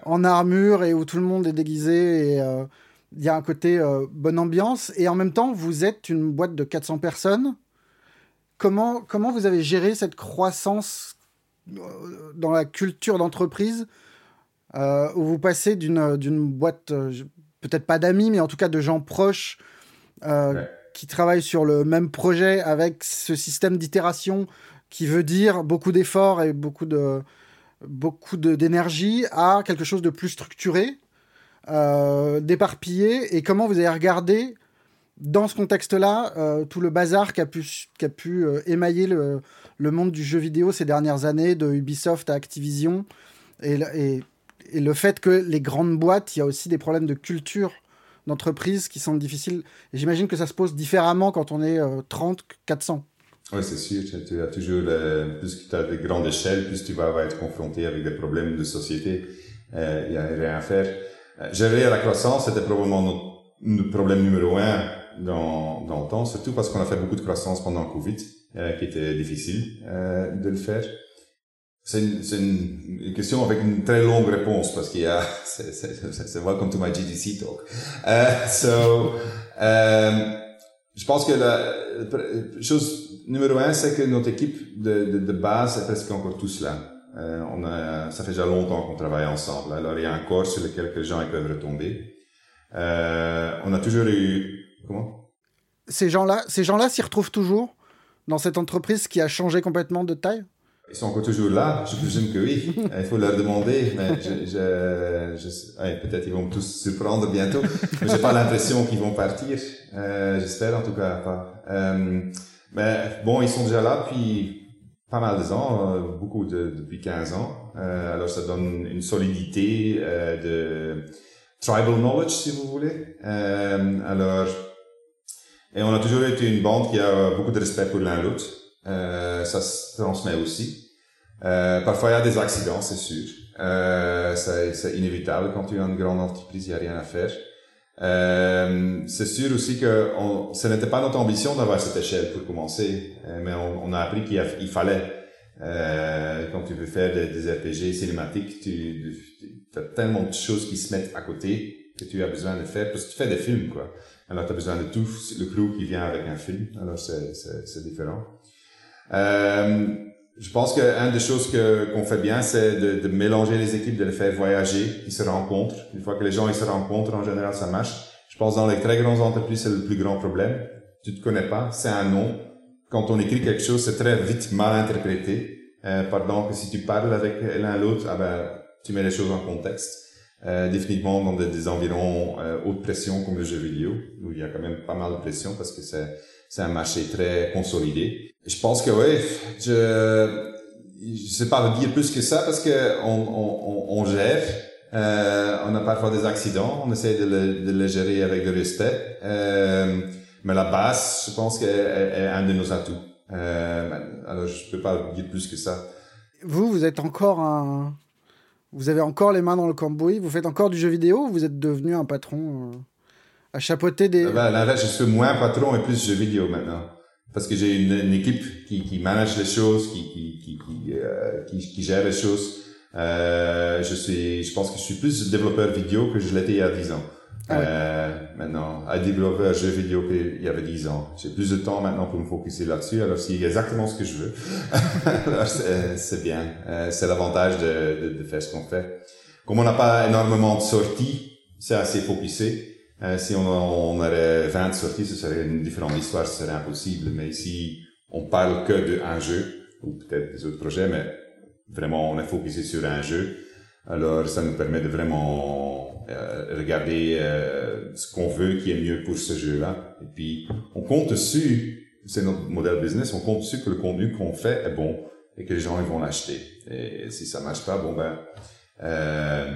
en armure et où tout le monde est déguisé et euh, il y a un côté bonne ambiance. Et en même temps, vous êtes une boîte de 400 personnes. Comment, comment vous avez géré cette croissance dans la culture d'entreprise où vous passez d'une boîte peut-être pas d'amis, mais en tout cas de gens proches euh, qui travaillent sur le même projet avec ce système d'itération qui veut dire beaucoup d'efforts et beaucoup de beaucoup d'énergie à quelque chose de plus structuré, euh, d'éparpillé. Et comment vous avez regardé dans ce contexte-là euh, tout le bazar qui a pu, a pu émailler le, le, monde du jeu vidéo ces dernières années, de Ubisoft à Activision, et, et et le fait que les grandes boîtes, il y a aussi des problèmes de culture d'entreprise qui sont difficiles. J'imagine que ça se pose différemment quand on est 30, 400. Oui, c'est sûr. Tu as toujours, plus tu as des grandes échelles, plus tu vas, être confronté avec des problèmes de société. Euh, il n'y a rien à faire. Euh, gérer la croissance, c'était probablement notre problème numéro un dans, dans le temps, surtout parce qu'on a fait beaucoup de croissance pendant le Covid, euh, qui était difficile euh, de le faire. C'est une, une, question avec une très longue réponse parce qu'il y a, c'est welcome to my GDC talk. Uh, so, um, je pense que la, chose numéro un, c'est que notre équipe de, de, de, base est presque encore tous là. Euh, on a, ça fait déjà longtemps qu'on travaille ensemble. Alors il y a un corps sur lequel les gens ils peuvent retomber. Euh, on a toujours eu comment? Ces gens-là, ces gens-là s'y retrouvent toujours dans cette entreprise qui a changé complètement de taille? Ils sont encore toujours là, je présume que oui. Il faut leur demander, mais je, je, je peut-être ils vont tous se surprendre bientôt. Mais j'ai pas l'impression qu'ils vont partir. Euh, J'espère en tout cas pas. Mais bon, ils sont déjà là depuis pas mal de ans, euh, beaucoup de, depuis 15 ans. Euh, alors ça donne une solidité euh, de tribal knowledge, si vous voulez. Euh, alors Et on a toujours été une bande qui a beaucoup de respect pour l'un l'autre. Euh, ça se transmet aussi. Parfois, il y a des accidents, c'est sûr. C'est inévitable quand tu es une grande entreprise, il n'y a rien à faire. Euh, c'est sûr aussi que on, ce n'était pas notre ambition d'avoir cette échelle pour commencer, euh, mais on, a appris qu'il il fallait. Euh, quand tu veux faire des, des RPG cinématiques, tu, tu as tellement de choses qui se mettent à côté que tu as besoin de faire parce que tu fais des films, quoi. Alors tu as besoin de tout le crew qui vient avec un film. Alors c'est différent. Euh, je pense qu'une des choses que qu'on fait bien, c'est de, de, mélanger les équipes, de les faire voyager, qu'ils se rencontrent. Une fois que les gens ils se rencontrent, en général, ça marche. Je pense dans les très grandes entreprises, c'est le plus grand problème. Tu te connais pas, c'est un nom. Quand on écrit quelque chose, c'est très vite mal interprété. Euh, pardon, que si tu parles avec l'un l'autre, ah ben, tu mets les choses en contexte. Euh, définitivement dans des, des environs euh, haute pression comme le jeu vidéo, où il y a quand même pas mal de pression parce que c'est un marché très consolidé. Je pense que oui, je je sais pas dire plus que ça parce que on, on, on gère. Euh, on a parfois des accidents, on essaie de le, de le gérer avec le respect. Euh, mais la base, je pense qu'elle est un de nos atouts. Euh, alors, je peux pas dire plus que ça. Vous, vous êtes encore un... Vous avez encore les mains dans le cambouis Vous faites encore du jeu vidéo ou vous êtes devenu un patron à chapeauter des... Ah ben, là, là, je suis moins patron et plus jeu vidéo maintenant. Parce que j'ai une, une, équipe qui, qui manage les choses, qui, qui, qui, qui, euh, qui, qui gère les choses. Euh, je suis, je pense que je suis plus développeur vidéo que je l'étais il y a 10 ans. Ah ouais. euh, maintenant, à développer un jeu vidéo qu'il y avait 10 ans. J'ai plus de temps maintenant pour me focuser là-dessus, alors c'est exactement ce que je veux. c'est bien. Euh, c'est l'avantage de, de, de, faire ce qu'on fait. Comme on n'a pas énormément de sorties, c'est assez focusé. Euh, si on, on aurait 20 sorties, ce serait une différente histoire, ce serait impossible. Mais ici, on parle que d'un jeu, ou peut-être des autres projets, mais vraiment, on est focusé sur un jeu. Alors, ça nous permet de vraiment euh, regarder euh, ce qu'on veut qui est mieux pour ce jeu-là. Et puis, on compte dessus, c'est notre modèle business, on compte dessus que le contenu qu'on fait est bon et que les gens ils vont l'acheter. Et si ça marche pas, bon ben, euh,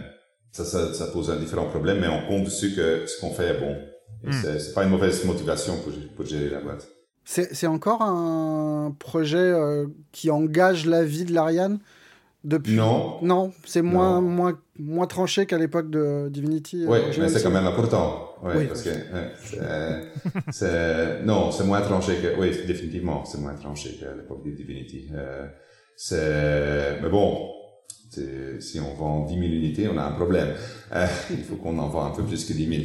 ça, ça, ça, pose un différent problème, mais on compte dessus que ce qu'on fait est bon. Mm. c'est pas une mauvaise motivation pour, pour gérer la boîte. C'est encore un projet euh, qui engage la vie de l'Ariane depuis... Non. Non, c'est moins, moins, moins tranché qu'à l'époque de Divinity. Oui, mais c'est quand même important. Ouais, oui, parce que c'est, non, c'est moins tranché que, oui, définitivement, c'est moins tranché qu'à l'époque de Divinity. Euh, c'est, mais bon, si on vend 10 000 unités, on a un problème. Euh, il faut qu'on en vend un peu plus que 10 000.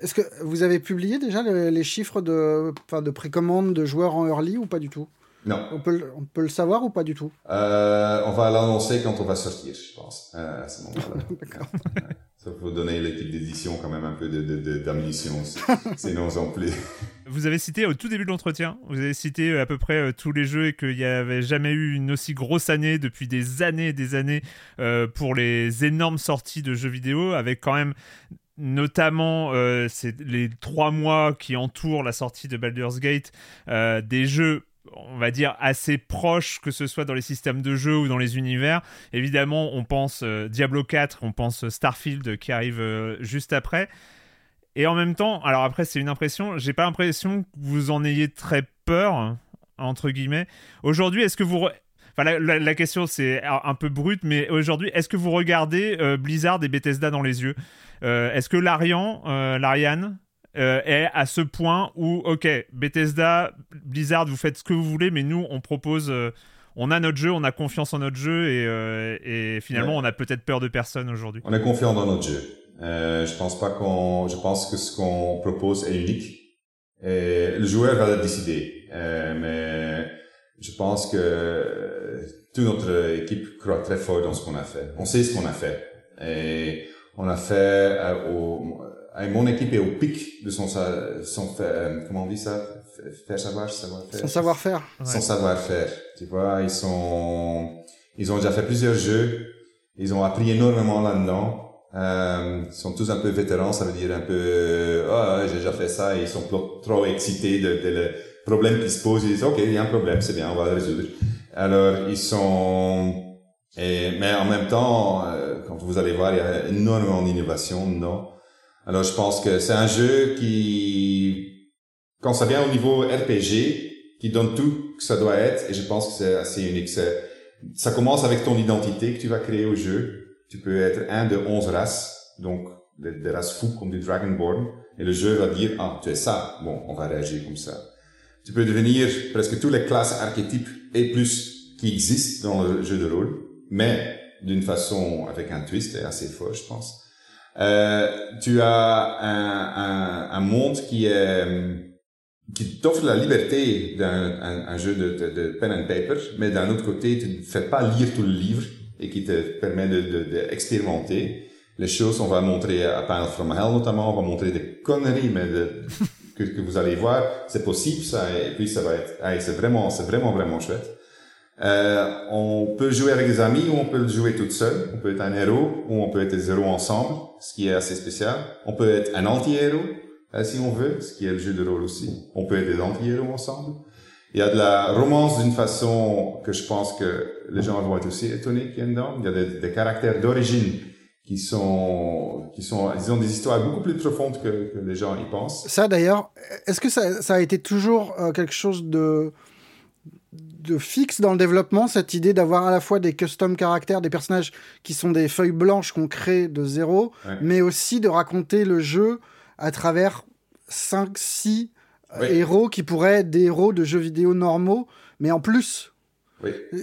Est-ce que vous avez publié déjà les, les chiffres de, de précommande de joueurs en early ou pas du tout? Non. On peut, on peut le savoir ou pas du tout? Euh, On va l'annoncer quand on va sortir, je pense, euh, à ce moment-là. D'accord. Ça faut donner l'équipe d'édition quand même un peu d'ammunition, sinon ils ont plus. Vous avez cité au tout début de l'entretien, vous avez cité euh, à peu près euh, tous les jeux et qu'il n'y avait jamais eu une aussi grosse année depuis des années et des années euh, pour les énormes sorties de jeux vidéo, avec quand même notamment les trois mois qui entourent la sortie de Baldur's Gate, des jeux on va dire assez proches que ce soit dans les systèmes de jeu ou dans les univers. Évidemment, on pense Diablo 4, on pense Starfield qui arrive juste après. Et en même temps, alors après c'est une impression, j'ai pas l'impression que vous en ayez très peur entre guillemets. Aujourd'hui, est-ce que vous Enfin, la, la, la question c'est un peu brute, mais aujourd'hui, est-ce que vous regardez euh, Blizzard et Bethesda dans les yeux? Euh, Est-ce que l'Arian, euh, l'Ariane, euh, est à ce point où, ok, Bethesda, Blizzard, vous faites ce que vous voulez, mais nous, on propose, euh, on a notre jeu, on a confiance en notre jeu, et, euh, et finalement, ouais. on a peut-être peur de personne aujourd'hui? On est confiant dans notre jeu. Je pense pas qu'on, je pense que ce qu'on propose est unique. Et le joueur va le décider, mais je pense que toute notre équipe croit très fort dans ce qu'on a fait. On sait ce qu'on a fait. Et on a fait euh, au, mon équipe est au pic de son, son comment on dit ça? Faire savoir, savoir-faire. Son savoir-faire. Ouais. Son savoir-faire. Tu vois, ils sont, ils ont déjà fait plusieurs jeux. Ils ont appris énormément là-dedans. Euh, ils sont tous un peu vétérans, ça veut dire un peu, ah, oh, j'ai déjà fait ça, et ils sont trop excités de, de, de problème qui se pose, ils disent, OK, il y a un problème, c'est bien, on va le résoudre. Alors, ils sont... Et, mais en même temps, euh, quand vous allez voir, il y a énormément d'innovation, non. Alors, je pense que c'est un jeu qui quand ça vient au niveau RPG, qui donne tout que ça doit être, et je pense que c'est assez unique. Ça commence avec ton identité que tu vas créer au jeu. Tu peux être un de onze races, donc des, races fous comme du Dragonborn, et le jeu va dire, ah, tu es ça. Bon, on va réagir comme ça. Tu peux devenir presque toutes les classes archétypes et plus qui existent dans le jeu de rôle, mais d'une façon avec un twist assez fort, je pense. Euh, tu as un, un, un monde qui est qui t'offre la liberté d'un un, jeu de, de, de, pen and paper, mais d'un autre côté, tu ne fais pas lire tout le livre et qui te permet d'expérimenter de, de, les choses. On va montrer à Panel from Hell notamment, on va montrer des conneries, mais que, que, vous allez voir, c'est possible ça, et puis ça va être, c'est vraiment, c'est vraiment vraiment chouette. Euh, on peut jouer avec des amis ou on peut jouer tout seul. On peut être un héros ou on peut être des héros ensemble, ce qui est assez spécial. On peut être un anti-héros euh, si on veut, ce qui est le jeu de rôle aussi. On peut être des anti-héros ensemble. Il y a de la romance d'une façon que je pense que les gens vont être aussi étonnés qu'il y a dedans. Il y a des, des caractères d'origine qui sont, qui sont, ils ont des histoires beaucoup plus profondes que, que les gens y pensent. Ça d'ailleurs, est-ce que ça, ça, a été toujours euh, quelque chose de, de fixe dans le développement, cette idée d'avoir à la fois des custom caractères, des personnages qui sont des feuilles blanches qu'on crée de zéro, mais aussi de raconter le jeu à travers 5, 6 euh, héros qui pourraient être des héros de jeux vidéo normaux, mais en plus.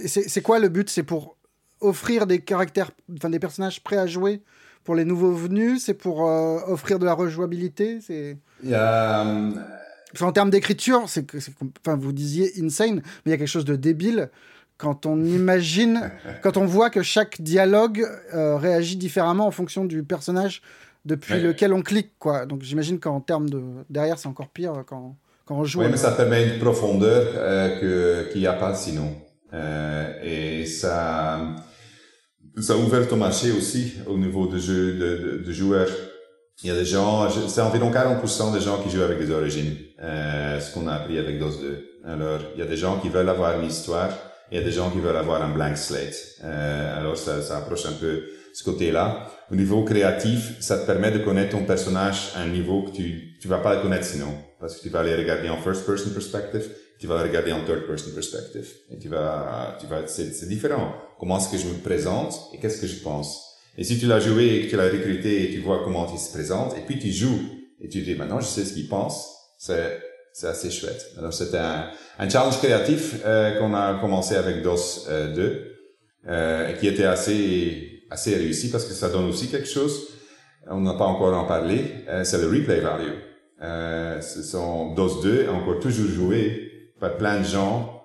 C'est quoi le but? C'est pour offrir des caractères, enfin des personnages prêts à jouer pour les nouveaux venus? C'est pour euh, offrir de la rejouabilité? C'est. Euh, en termes d'écriture, c'est enfin, vous disiez insane, mais il y a quelque chose de débile quand on imagine, quand on voit que chaque dialogue réagit différemment en fonction du personnage depuis lequel on clique, quoi. Donc j'imagine qu'en termes de derrière, c'est encore pire quand, quand on joue. Oui, mais ça permet une profondeur euh, qu'il n'y a pas sinon. Euh, et ça, ça a ouvert ton marché aussi au niveau de jeux de, de, joueurs. Il y a des gens, c'est environ 40% des gens qui jouent avec des origines, euh, ce qu'on a appris avec DOS 2. Alors, il y a des gens qui veulent avoir une histoire, il y a des gens qui veulent avoir un blank slate. Euh, alors, ça, ça approche un peu ce côté-là. Au niveau créatif, ça te permet de connaître ton personnage à un niveau que tu tu vas pas le connaître sinon, parce que tu vas aller regarder en first person perspective, tu vas le regarder en third person perspective, et tu vas tu vas c'est différent. Comment est-ce que je me présente et qu'est-ce que je pense? Et si tu l'as joué et que tu l'as recruté et tu vois comment il se présente, et puis tu joues et tu dis maintenant je sais ce qu'il pense, c'est c'est assez chouette. Alors c'était un, un challenge créatif euh, qu'on a commencé avec DOS euh, 2, euh, qui était assez assez réussi parce que ça donne aussi quelque chose. On n'a pas encore en parlé. Euh, c'est le replay value. Euh, ce sont DOS 2 encore toujours joué par plein de gens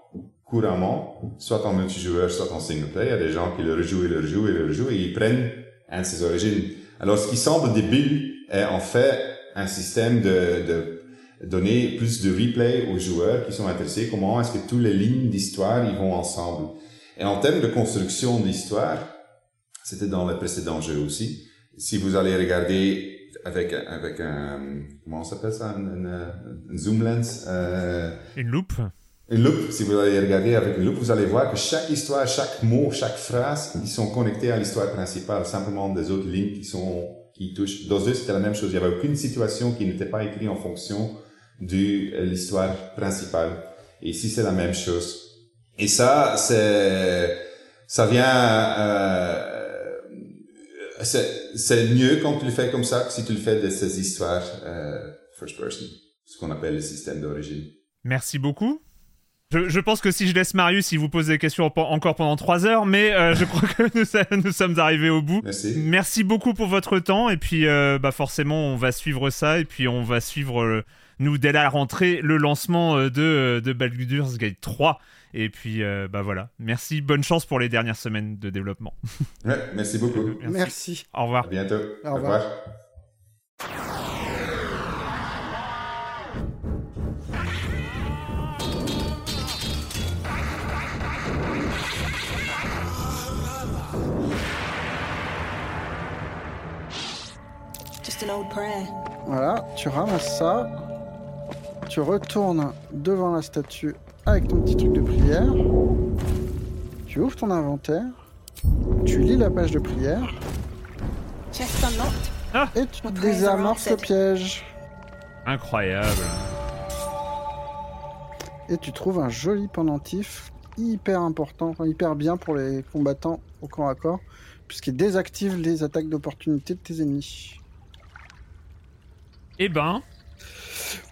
couramment, soit en multijoueur, soit en single play. Il y a des gens qui le rejouent et le rejouent et le rejouent et ils prennent un de ses origines. Alors, ce qui semble débile est en fait un système de, de donner plus de replay aux joueurs qui sont intéressés. Comment est-ce que toutes les lignes d'histoire ils vont ensemble? Et en termes de construction d'histoire, c'était dans le précédent jeu aussi. Si vous allez regarder avec avec un comment on s'appelle ça, une, zoom lens, euh, une loupe. Une loupe. Si vous allez regarder avec une loupe, vous allez voir que chaque histoire, chaque mot, chaque phrase, ils sont connectés à l'histoire principale, simplement des autres lignes qui sont qui touchent. Dans deux, c'était la même chose. Il n'y avait aucune situation qui n'était pas écrite en fonction de l'histoire principale. Et ici, c'est la même chose. Et ça, c'est ça vient euh, c'est mieux quand tu le fais comme ça que si tu le fais de ces histoires euh, first person, ce qu'on appelle le système d'origine. Merci beaucoup. Je, je, pense que si je laisse Marius, il vous pose des questions encore pendant trois heures, mais euh, je crois que nous, nous, sommes arrivés au bout. Merci. Merci beaucoup pour votre temps, et puis euh, bah forcément, on va suivre ça, et puis on va suivre, nous, dès la rentrée, le lancement de, de Baldur's Gate 3. Et puis, euh, bah voilà. Merci, bonne chance pour les dernières semaines de développement. Ouais, merci beaucoup. merci. merci. Au revoir. À bientôt. Au revoir. Au revoir. Just an old prayer. Voilà, tu ramasses ça, tu retournes devant la statue avec ton petit truc de prière. Tu ouvres ton inventaire. Tu lis la page de prière. Ah et tu désamorces le piège. Incroyable. Et tu trouves un joli pendentif hyper important, hyper bien pour les combattants au corps à corps, puisqu'il désactive les attaques d'opportunité de tes ennemis. Eh ben,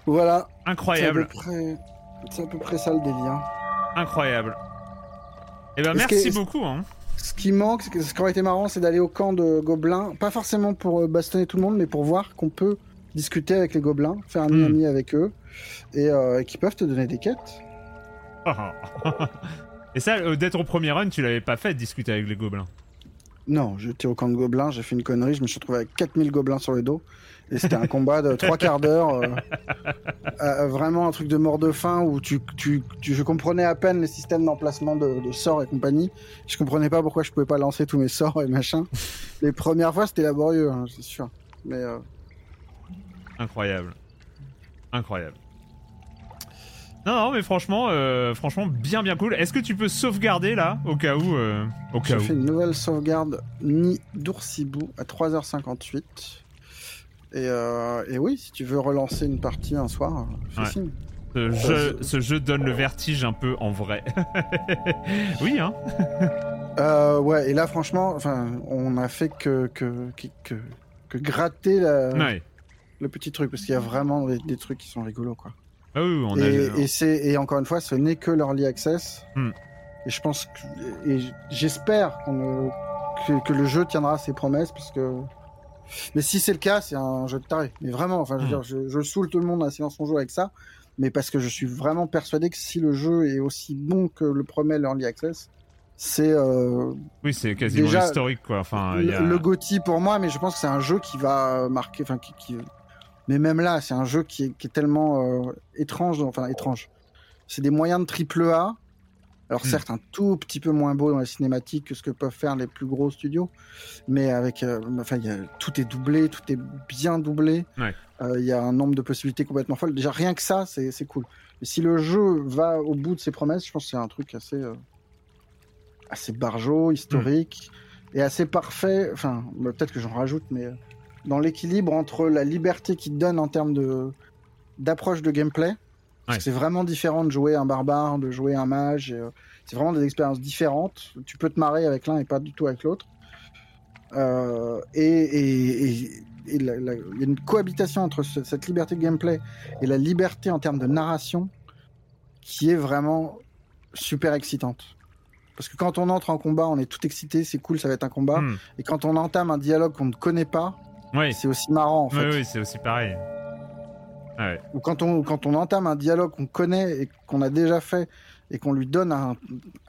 Voilà, c'est à, peu incroyable, près... c'est à peu près ça le délire. incroyable. Eh ben, merci que- beaucoup. Hein. Ce qui manque, ce qui aurait été marrant, c'est d'aller au camp de gobelins, pas forcément pour euh, bastonner tout le monde, mais pour voir qu'on peut discuter avec les gobelins, faire un Hmm. ami avec eux, et, euh, et qu'ils peuvent te donner des quêtes. Et ça, euh, d'être au premier run, tu l'avais pas fait de discuter avec les gobelins. Non, j'étais au camp de gobelins, j'ai fait une connerie, je me suis retrouvé avec 4000 gobelins sur le dos. Et c'était un combat de trois quarts d'heure. euh, euh, vraiment un truc de mort de faim où tu, tu, tu- je comprenais à peine les systèmes d'emplacement de, de sorts et compagnie. Je comprenais pas pourquoi je pouvais pas lancer tous mes sorts et machin. Les premières fois, c'était laborieux, hein, c'est sûr. Mais euh, Incroyable. Incroyable. Non, non, mais franchement, euh, franchement, bien, bien cool. Est-ce que tu peux sauvegarder là, au cas où, euh, au cas où fait une nouvelle sauvegarde Nid d'Oursibou à 3h58. Et, euh, et oui, si tu veux relancer une partie un soir, euh, fais Ouais. signe. ce jeu, ce jeu donne le vertige un peu en vrai. oui, hein. Euh, ouais, et là, franchement, on a fait que, que, que, que, que gratter la- Ouais. le petit truc, parce qu'il y a vraiment des, des trucs qui sont rigolos, quoi. Ah oui, on a. Et, et, c'est, et encore une fois, ce n'est que l'early access. Hmm. Et je pense que, et j'espère qu'on que, que le jeu tiendra ses promesses, parce que. Mais si c'est le cas, c'est un jeu de taré. Mais vraiment, enfin, je veux Hmm. dire, je, je saoule tout le monde à silence on joue avec ça. Mais parce que je suis vraiment persuadé que si le jeu est aussi bon que le promet l'early access, c'est euh, Oui, c'est quasiment Déjà, historique, quoi. Enfin, le, y a... le GOTY pour moi, mais je pense que c'est un jeu qui va marquer, enfin qui, qui- mais même là, c'est un jeu qui est, qui est tellement euh, étrange, enfin étrange. C'est des moyens de triple A. Alors Hmm. certes, un tout petit peu moins beau dans la cinématique que ce que peuvent faire les plus gros studios, mais avec, euh, enfin, il y a, tout est doublé, tout est bien doublé. Ouais. Euh, Il y a un nombre de possibilités complètement folles. Déjà rien que ça, c'est cool. Et si le jeu va au bout de ses promesses, je pense que c'est un truc assez, euh, assez barjot, historique et assez parfait. Enfin, bah, peut-être que j'en rajoute, mais euh, dans l'équilibre entre la liberté qu'il donne en termes de d'approche de gameplay. Ouais. c'est vraiment différent de jouer un barbare, de jouer un mage. euh, c'est vraiment des expériences différentes. Tu peux te marrer avec l'un et pas du tout avec l'autre. Euh, et il y a une cohabitation entre ce- cette liberté de gameplay et la liberté en termes de narration qui est vraiment super excitante. Parce que quand on entre en combat, on est tout excité, c'est cool, ça va être un combat. Hmm. Et quand on entame un dialogue qu'on ne connaît pas, Oui, c'est aussi marrant en fait. oui, oui, c'est aussi pareil. Ah. Ou quand on, quand on entame un dialogue qu'on connaît et qu'on a déjà fait et qu'on lui donne un,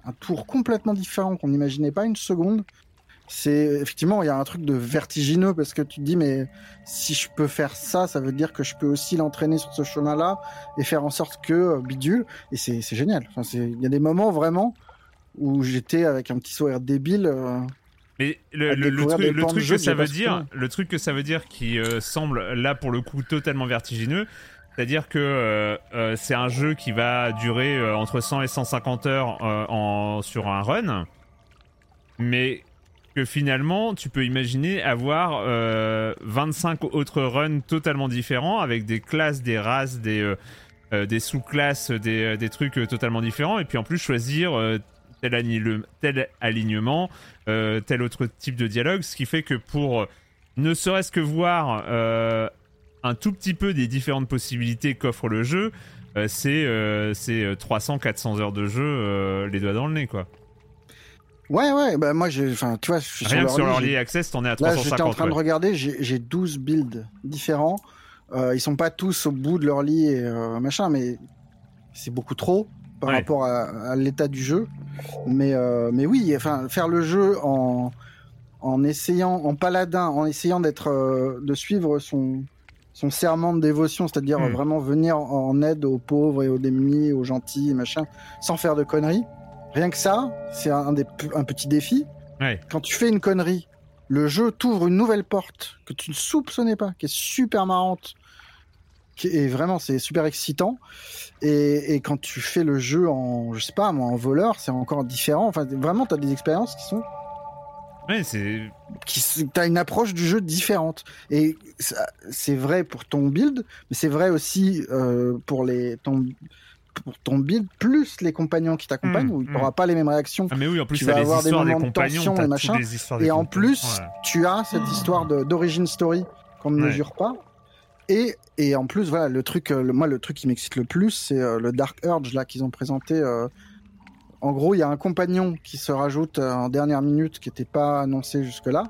un tour complètement différent qu'on n'imaginait pas une seconde, c'est effectivement, il y a un truc de vertigineux parce que tu te dis, mais si je peux faire ça, ça veut dire que je peux aussi l'entraîner sur ce chemin-là et faire en sorte que euh, bidule. Et c'est génial. Il y a des moments vraiment où j'étais avec un petit sourire débile. euh, Mais le, truc, le que ça veut dire, le truc que ça veut dire qui euh, semble là pour le coup totalement vertigineux, c'est-à-dire que euh, euh, c'est un jeu qui va durer entre 100 et 150 heures en, sur un run, mais que finalement tu peux imaginer avoir euh, 25 autres runs totalement différents avec des classes, des races, des des sous-classes, des, des trucs totalement différents, et puis en plus choisir tel, alignement, euh, tel autre type de dialogue, ce qui fait que pour euh, ne serait-ce que voir euh, un tout petit peu des différentes possibilités qu'offre le jeu, euh, c'est euh, c'est 300-400 heures de jeu les doigts dans le nez quoi. Ouais, ouais, bah moi, enfin, tu vois, je suis Rien que sur l'Early j'ai- Access, t'en es à Là, j'étais en 350. train de regarder, j'ai j'ai 12 builds différents. Euh, ils sont pas tous au bout de leur lit et euh, machin, mais c'est beaucoup trop par Ouais. rapport à, à l'état du jeu. Mais, euh, mais oui, enfin, faire le jeu en, en essayant, en paladin, en essayant d'être, euh, de suivre son, son serment de dévotion, c'est-à-dire Hmm. vraiment venir en aide aux pauvres et aux démunis, aux gentils, et machin, sans faire de conneries. Rien que ça, c'est un, des, un petit défi Ouais. quand tu fais une connerie, le jeu t'ouvre une nouvelle porte que tu ne soupçonnais pas, qui est super marrante, est vraiment c'est super excitant. Et, et quand tu fais le jeu en, je sais pas, moi, en voleur, c'est encore différent. Enfin, vraiment, t'as des expériences qui sont, Ouais, c'est qui, t'as une approche du jeu différente. Et c'est vrai pour ton build, mais c'est vrai aussi euh, pour les ton pour ton build, plus les compagnons qui t'accompagnent, Mmh, où tu mmh. n'auras pas les mêmes réactions. Ah, mais oui, en plus, Tu vas avoir des histoires des moments de tension et machin. Et en plus, Ouais. tu as cette histoire de- d'origin story qu'on ne Ouais. mesure pas. Et, et en plus, voilà, le truc, euh, le, moi, le truc qui m'excite le plus, c'est euh, le Dark Urge là qu'ils ont présenté. euh, en gros, il y a un compagnon qui se rajoute euh, en dernière minute, qui n'était pas annoncé jusque-là,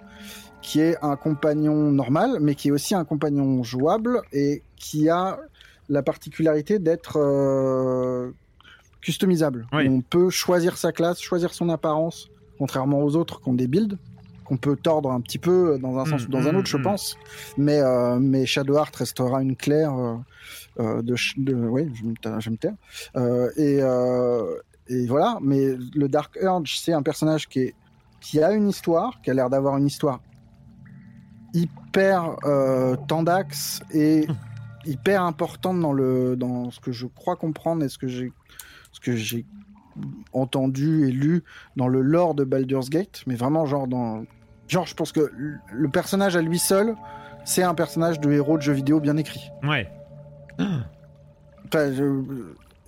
qui est un compagnon normal, mais qui est aussi un compagnon jouable et qui a la particularité d'être customisable. Oui. On peut choisir sa classe, choisir son apparence, contrairement aux autres qui ont des builds qu'on peut tordre un petit peu dans un sens Mm, ou dans un mm, autre, je mm. pense. Mais, euh, mais Shadowheart restera une claire euh, euh, de. Oui, je me taire. Euh, et, et voilà. Mais le Dark Urge, c'est un personnage qui, est, qui a une histoire, qui a l'air d'avoir une histoire hyper tendax et hyper importante dans, le, dans ce que je crois comprendre et ce que j'ai ce que j'ai entendu et lu dans le lore de Baldur's Gate, mais vraiment genre dans genre je pense que le- personnage à lui seul, c'est un personnage de héros de jeu vidéo bien écrit. Ouais. Enfin, je-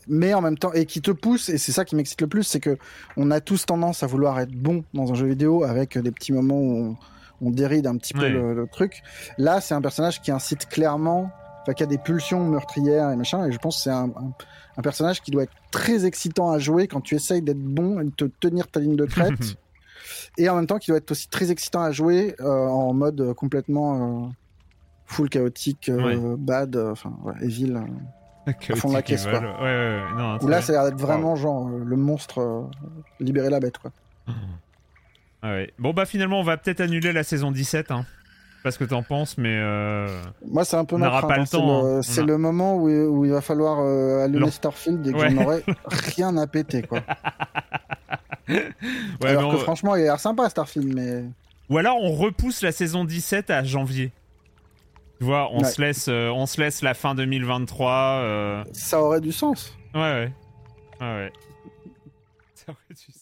mais en même temps et qui te pousse et c'est ça qui m'excite le plus, c'est que on a tous tendance à vouloir être bon dans un jeu vidéo avec des petits moments où on, on déride un petit peu le, le truc. Là, c'est un personnage qui incite clairement, enfin qui a des pulsions meurtrières et machin, et je pense que c'est un, un- un personnage qui doit être très excitant à jouer quand tu essayes d'être bon et de te tenir ta ligne de crête. et en même temps qui doit être aussi très excitant à jouer euh, en mode euh, complètement euh, full chaotique, euh, bad, enfin ouais, evil. Chaotique fond de la caisse, quoi. Ouais. Non, Où là, c'est- ça a l'air d'être vraiment genre le monstre libérer la bête quoi. Ah ouais. Bon, bah finalement, on va peut-être annuler la saison 17. Hein. Pas ce que t'en penses, mais. euh, Moi, c'est un peu On ma crainte, pas le hein. C'est temps, le- hein. C'est a- le moment où, où il va falloir euh, allumer. Starfield et que Ouais. j'en aurai rien à péter quoi. ouais, Alors mais que on- franchement, il a l'air sympa Starfield, mais Ou alors on repousse la saison 17 à janvier. Tu vois, on, Ouais. se laisse, euh, on se laisse la fin 2023. euh, ça aurait du sens. Ouais, ouais. Ouais, ouais. Ça aurait du sens.